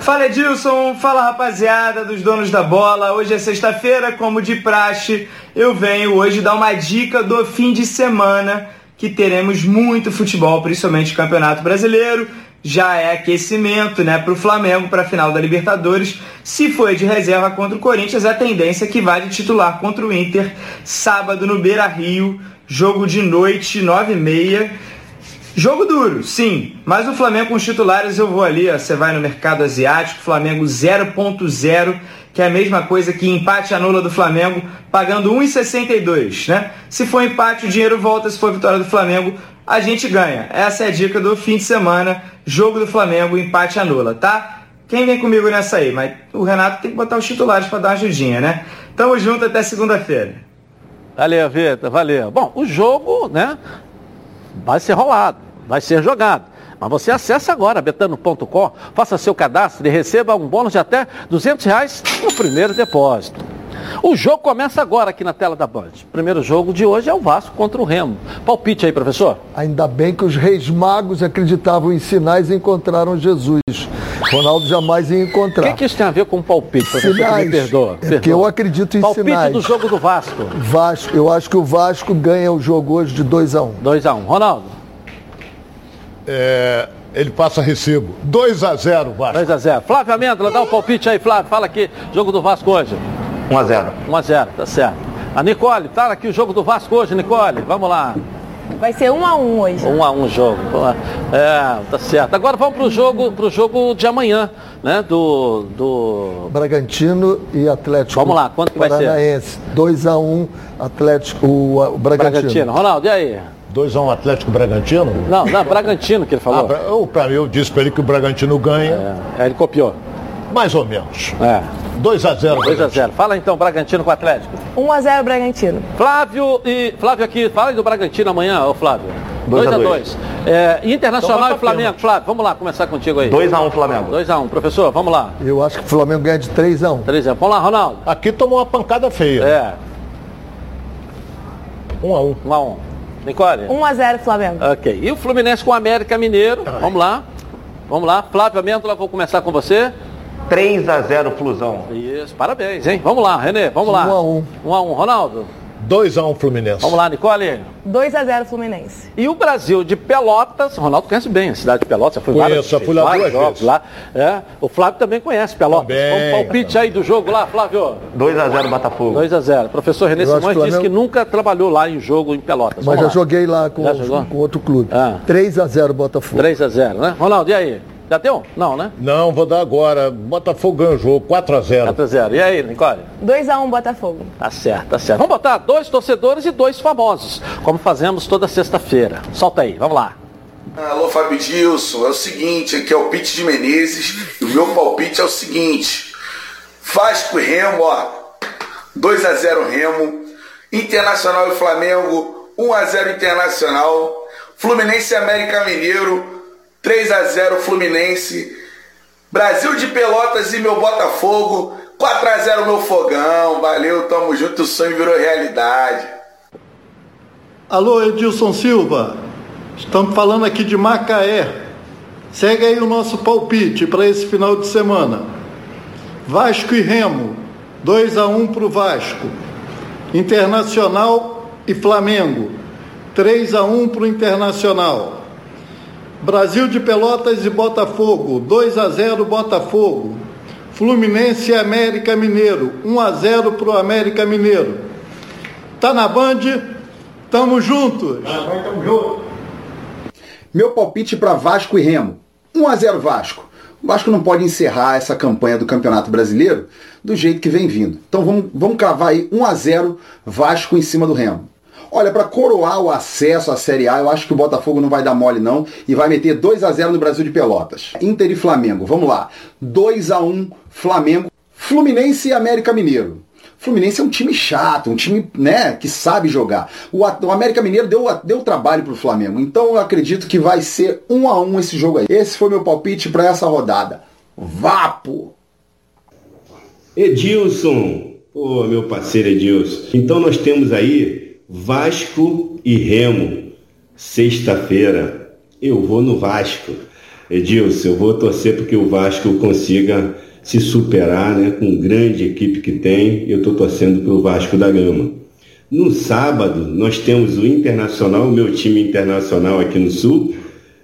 Fala Edilson, fala rapaziada dos donos da bola. Hoje é sexta-feira, como de praxe, eu venho hoje dar uma dica do fim de semana que teremos muito futebol, principalmente Campeonato Brasileiro. Já é aquecimento, né, para o Flamengo para a final da Libertadores. Se foi de reserva contra o Corinthians, a tendência é que vá de titular contra o Inter sábado no Beira Rio jogo de noite, 9 e meia. Jogo duro, sim, mas o Flamengo com os titulares eu vou ali, ó, você vai no mercado asiático, Flamengo 0.0, que é a mesma coisa que empate anula do Flamengo, pagando 1,62, né? Se for empate, o dinheiro volta, se for vitória do Flamengo, a gente ganha. Essa é a dica do fim de semana, jogo do Flamengo, empate anula, tá? Quem vem comigo nessa aí? Mas o Renato tem que botar os titulares para dar uma ajudinha, né? Tamo junto até segunda-feira. Valeu, Vitor, valeu. Bom, o jogo, né, vai ser rolado, vai ser jogado. Mas você acessa agora, betano.com, faça seu cadastro e receba um bônus de até 200 reais no primeiro depósito. O jogo começa agora aqui na tela da Band. O primeiro jogo de hoje é o Vasco contra o Remo. Palpite aí, professor. Ainda bem que os reis magos acreditavam em sinais e encontraram Jesus. Ronaldo jamais ia encontrar. O que, que isso tem a ver com palpite, professor? Sinais. Me perdoa. É porque perdoa. eu acredito em palpite sinais. do jogo do Vasco. Vasco, eu acho que o Vasco ganha o jogo hoje de 2 a 1 um. 2 a 1 um. Ronaldo. É, ele passa recibo. 2 a 0 Vasco. 2 a 0 Flávio Amêndola, dá o um palpite aí, Flávio. Fala aqui, jogo do Vasco hoje. 1 a 0 1 a 0 tá certo. A Nicole, tá aqui o jogo do Vasco hoje, Nicole. Vamos lá. Vai ser um a um hoje. Um a um jogo. É, tá certo. Agora vamos pro jogo, pro jogo de amanhã, né? Do, do... Bragantino e Atlético. Vamos lá, quanto que vai ser? 2 a 1 um, Atlético, o, o Bragantino. Bragantino. Ronaldo, e aí? 2x1 um Atlético Bragantino? Não, não, Bragantino que ele falou. Ah, eu, pra mim, eu disse pra ele que o Bragantino ganha. É, ele copiou. Mais ou menos. É. 2x0. 2x0. Fala então, Bragantino com o Atlético. 1x0 Bragantino. Flávio e. Flávio aqui, fala aí do Bragantino amanhã, ô Flávio. 2x2. É, Internacional Então, e Flamengo. Flávio, vamos lá começar contigo aí. 2x1 Flamengo. 2x1. Professor, vamos lá. Eu acho que o Flamengo ganha de 3x1. 3x1. Vamos lá, Ronaldo. Aqui tomou uma pancada feia. É. 1x1. 1x1. Nicole? 1x0 Flamengo. Ok. E o Fluminense com o América Mineiro. Vamos lá. Vamos lá. Flávio Amêndola, vou começar com você. 3 a 0 Flusão. Isso, parabéns, hein? Vamos lá, Renê, vamos lá. 1x1. 1x1, Ronaldo. 2x1 Fluminense. Vamos lá, Nicole. 2x0 Fluminense. E o Brasil de Pelotas, Ronaldo conhece bem a cidade de Pelotas, já foi Conheço, várias, já fui lá vários duas jogos vezes. lá. É, o Flávio também conhece Pelotas. Também. Vamos palpite aí do jogo lá, Flávio. 2 a 0 Botafogo. 2x0. Professor Renê Eu acho Simões que o disse que Flamengo- nunca trabalhou lá em jogo em Pelotas. Mas Vamos já lá. joguei lá com, com outro clube. Ah. 3x0 Botafogo. 3x0, né? Ronaldo, e aí? Já deu? Não, né? Não, vou dar agora. Botafogo jogo, 4x0. 4x0. E aí, Nicole? 2x1 Botafogo. Tá certo, tá certo. Vamos botar dois torcedores e dois famosos, como fazemos toda sexta-feira. Solta aí, vamos lá. Alô, Fábio Dilson, é o seguinte, aqui é o Pete de Menezes, e o meu palpite é o seguinte, Vasco e Remo, ó, 2x0 Remo, Internacional e Flamengo, 1x0 Internacional, Fluminense e América Mineiro, 3x0 Fluminense, Brasil de Pelotas e meu Botafogo, 4x0 meu Fogão, valeu, tamo junto, o sonho virou realidade. Alô, Edilson Silva. Estamos falando aqui de Macaé. Segue aí o nosso palpite para esse final de semana. Vasco e Remo, 2 a 1 para o Vasco. Internacional e Flamengo, 3 a 1 para o Internacional. Brasil de Pelotas e Botafogo, 2 a 0 Botafogo. Fluminense e América Mineiro, 1 a 0 para o América Mineiro. Tá na Band? Tamo juntos. tamo junto. Meu palpite para Vasco e Remo. 1 a 0 Vasco. O Vasco não pode encerrar essa campanha do Campeonato Brasileiro do jeito que vem vindo. Então vamos, vamos cravar aí 1 a 0 Vasco em cima do Remo. Olha, para coroar o acesso à Série A, eu acho que o Botafogo não vai dar mole não e vai meter 2 a 0 no Brasil de Pelotas. Inter e Flamengo, vamos lá. 2 a 1 Flamengo. Fluminense e América Mineiro. Fluminense é um time chato, um time né, que sabe jogar. O, o América Mineiro deu, deu trabalho pro Flamengo. Então eu acredito que vai ser 1 a 1 esse jogo aí. Esse foi meu palpite para essa rodada. Vapo! Edilson, pô, meu parceiro Edilson. Então nós temos aí Vasco e Remo, sexta-feira. Eu vou no Vasco. Edilson, eu vou torcer porque o Vasco consiga se superar, né, com grande equipe que tem. Eu estou torcendo pelo Vasco da Gama. No sábado, nós temos o Internacional, o meu time internacional aqui no Sul,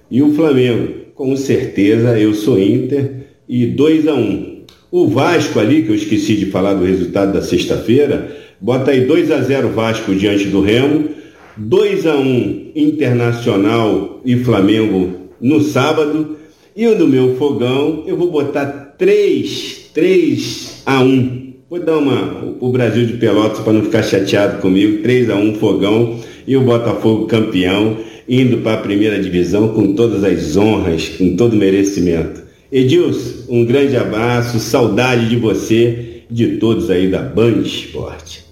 e o Flamengo. Com certeza eu sou Inter e 2 a 1 O Vasco ali, que eu esqueci de falar do resultado da sexta-feira, bota aí 2 a 0 Vasco diante do Remo 2 a 1 Internacional e Flamengo no sábado. E o do meu fogão, eu vou botar 3, 3 a 1. Vou dar uma o Brasil de Pelotas para não ficar chateado comigo. 3 a 1 fogão e o Botafogo campeão, indo para a primeira divisão com todas as honras, com todo o merecimento. Edilson, um grande abraço, saudade de você, de todos aí da Band Esporte.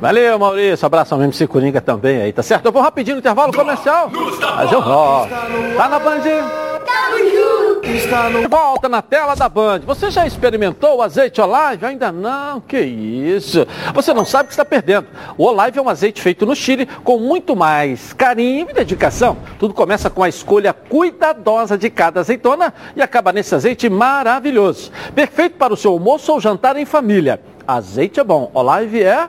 Valeu, Maurício. Abraço ao MC Coringa também aí, tá certo? Eu vou rapidinho no intervalo comercial. Mas eu volto. Tá na Band? Está no... Volta na tela da Band. Você já experimentou o azeite Olive? Ainda não? Que isso? Você não sabe o que está perdendo. O Olive é um azeite feito no Chile com muito mais carinho e dedicação. Tudo começa com a escolha cuidadosa de cada azeitona e acaba nesse azeite maravilhoso. Perfeito para o seu almoço ou jantar em família. Azeite é bom, Olive é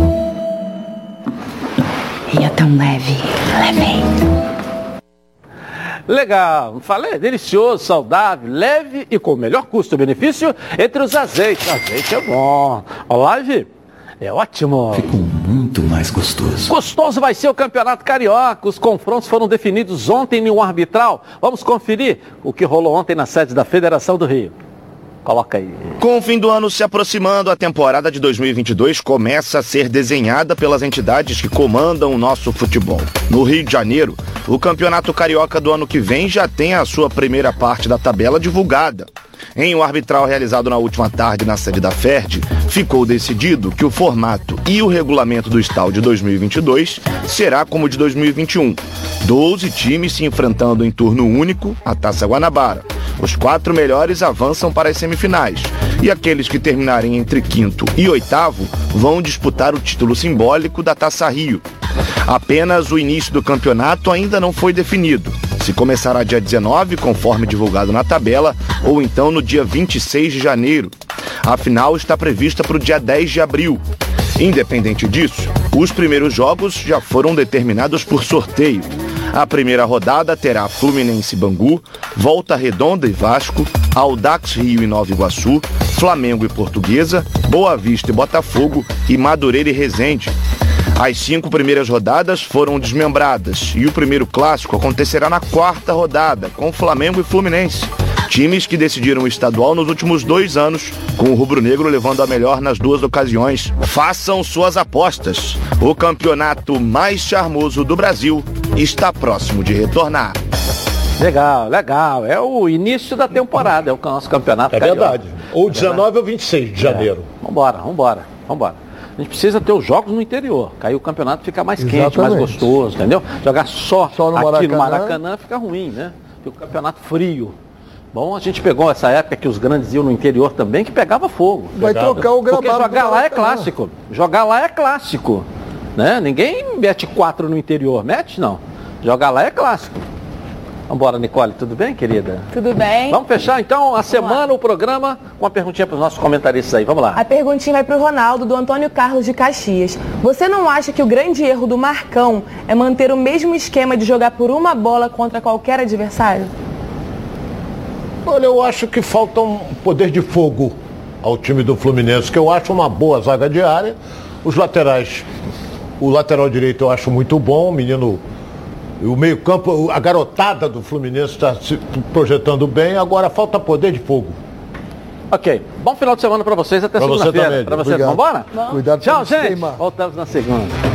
Tão leve, levei. Legal, falei, delicioso, saudável, leve e com o melhor custo-benefício entre os azeites. Azeite é bom. Olive é ótimo. Ficou muito mais gostoso. Gostoso vai ser o Campeonato Carioca. Os confrontos foram definidos ontem em um arbitral. Vamos conferir o que rolou ontem na sede da Federação do Rio. Coloca aí. Com o fim do ano se aproximando, a temporada de 2022 começa a ser desenhada pelas entidades que comandam o nosso futebol. No Rio de Janeiro, o Campeonato Carioca do ano que vem já tem a sua primeira parte da tabela divulgada. Em um arbitral realizado na última tarde na sede da FERD, ficou decidido que o formato e o regulamento do Estal de 2022 será como o de 2021. 12 times se enfrentando em turno único, a Taça Guanabara. Os quatro melhores avançam para as semifinais. E aqueles que terminarem entre quinto e oitavo vão disputar o título simbólico da Taça Rio. Apenas o início do campeonato ainda não foi definido. Se começará dia 19, conforme divulgado na tabela, ou então no dia 26 de janeiro. A final está prevista para o dia 10 de abril. Independente disso, os primeiros jogos já foram determinados por sorteio. A primeira rodada terá Fluminense Bangu, Volta Redonda e Vasco, Audax Rio e Nova Iguaçu, Flamengo e Portuguesa, Boa Vista e Botafogo e Madureira e Resende. As cinco primeiras rodadas foram desmembradas e o primeiro clássico acontecerá na quarta rodada, com Flamengo e Fluminense. Times que decidiram o estadual nos últimos dois anos, com o rubro-negro levando a melhor nas duas ocasiões. Façam suas apostas. O campeonato mais charmoso do Brasil está próximo de retornar. Legal, legal. É o início da temporada, é o nosso campeonato. É carioca. verdade. Ou 19 ou 26 de janeiro. É. Vambora, vambora, vambora. A gente precisa ter os jogos no interior. que aí o campeonato fica mais quente, mais Exatamente. gostoso, entendeu? Jogar só, Só no aqui no Maracanã. Maracanã fica ruim, né? Fica o campeonato frio. Bom, a gente pegou essa época que os grandes iam no interior também, que pegava fogo. Vai Pegava. trocar o gramado Porque jogar lá é Maracanã. clássico. Jogar lá é clássico. Né? Ninguém mete quatro no interior. Mete não. Jogar lá é clássico. Vambora, Nicole, tudo bem, querida? Tudo bem? Vamos fechar então a semana, o programa, com uma perguntinha para os nossos comentaristas aí. Vamos lá. A perguntinha vai para o Ronaldo, do Antônio Carlos de Caxias. Você não acha que o grande erro do Marcão é manter o mesmo esquema de jogar por uma bola contra qualquer adversário? Olha, eu acho que falta um poder de fogo ao time do Fluminense, que eu acho uma boa zaga de área. Os laterais, o lateral direito eu acho muito bom, o menino, o meio-campo, a garotada do Fluminense está se projetando bem, agora falta poder de fogo. Ok. Bom final de semana para vocês. Até segunda-feira. Para você. obrigado. Vambora? Cuidado Tchau, gente. Voltamos na segunda.